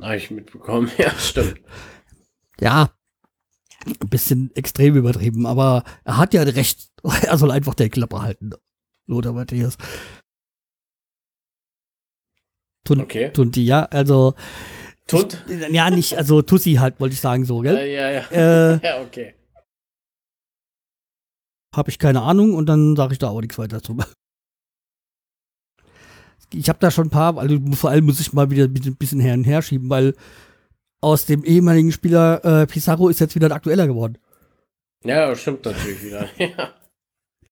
[SPEAKER 2] Habe ich mitbekommen. [laughs] Ja, stimmt.
[SPEAKER 1] Ja, ein bisschen extrem übertrieben, aber er hat ja recht. [laughs] Er soll einfach der Klappe halten. Lothar Matthäus. Tun,
[SPEAKER 2] Okay.
[SPEAKER 1] tun die, ja, also,
[SPEAKER 2] Tut?
[SPEAKER 1] ja, nicht, also Tussi halt, wollte ich sagen, so, gell?
[SPEAKER 2] Äh, ja, ja.
[SPEAKER 1] Äh,
[SPEAKER 2] Ja, okay.
[SPEAKER 1] habe ich keine Ahnung und dann sage ich da auch nichts weiter zu. Ich habe da schon ein paar, also vor allem muss ich mal wieder ein bisschen her und her schieben, weil aus dem ehemaligen Spieler äh, Pizarro ist jetzt wieder ein aktueller geworden.
[SPEAKER 2] Ja, stimmt natürlich wieder. [laughs] Ja.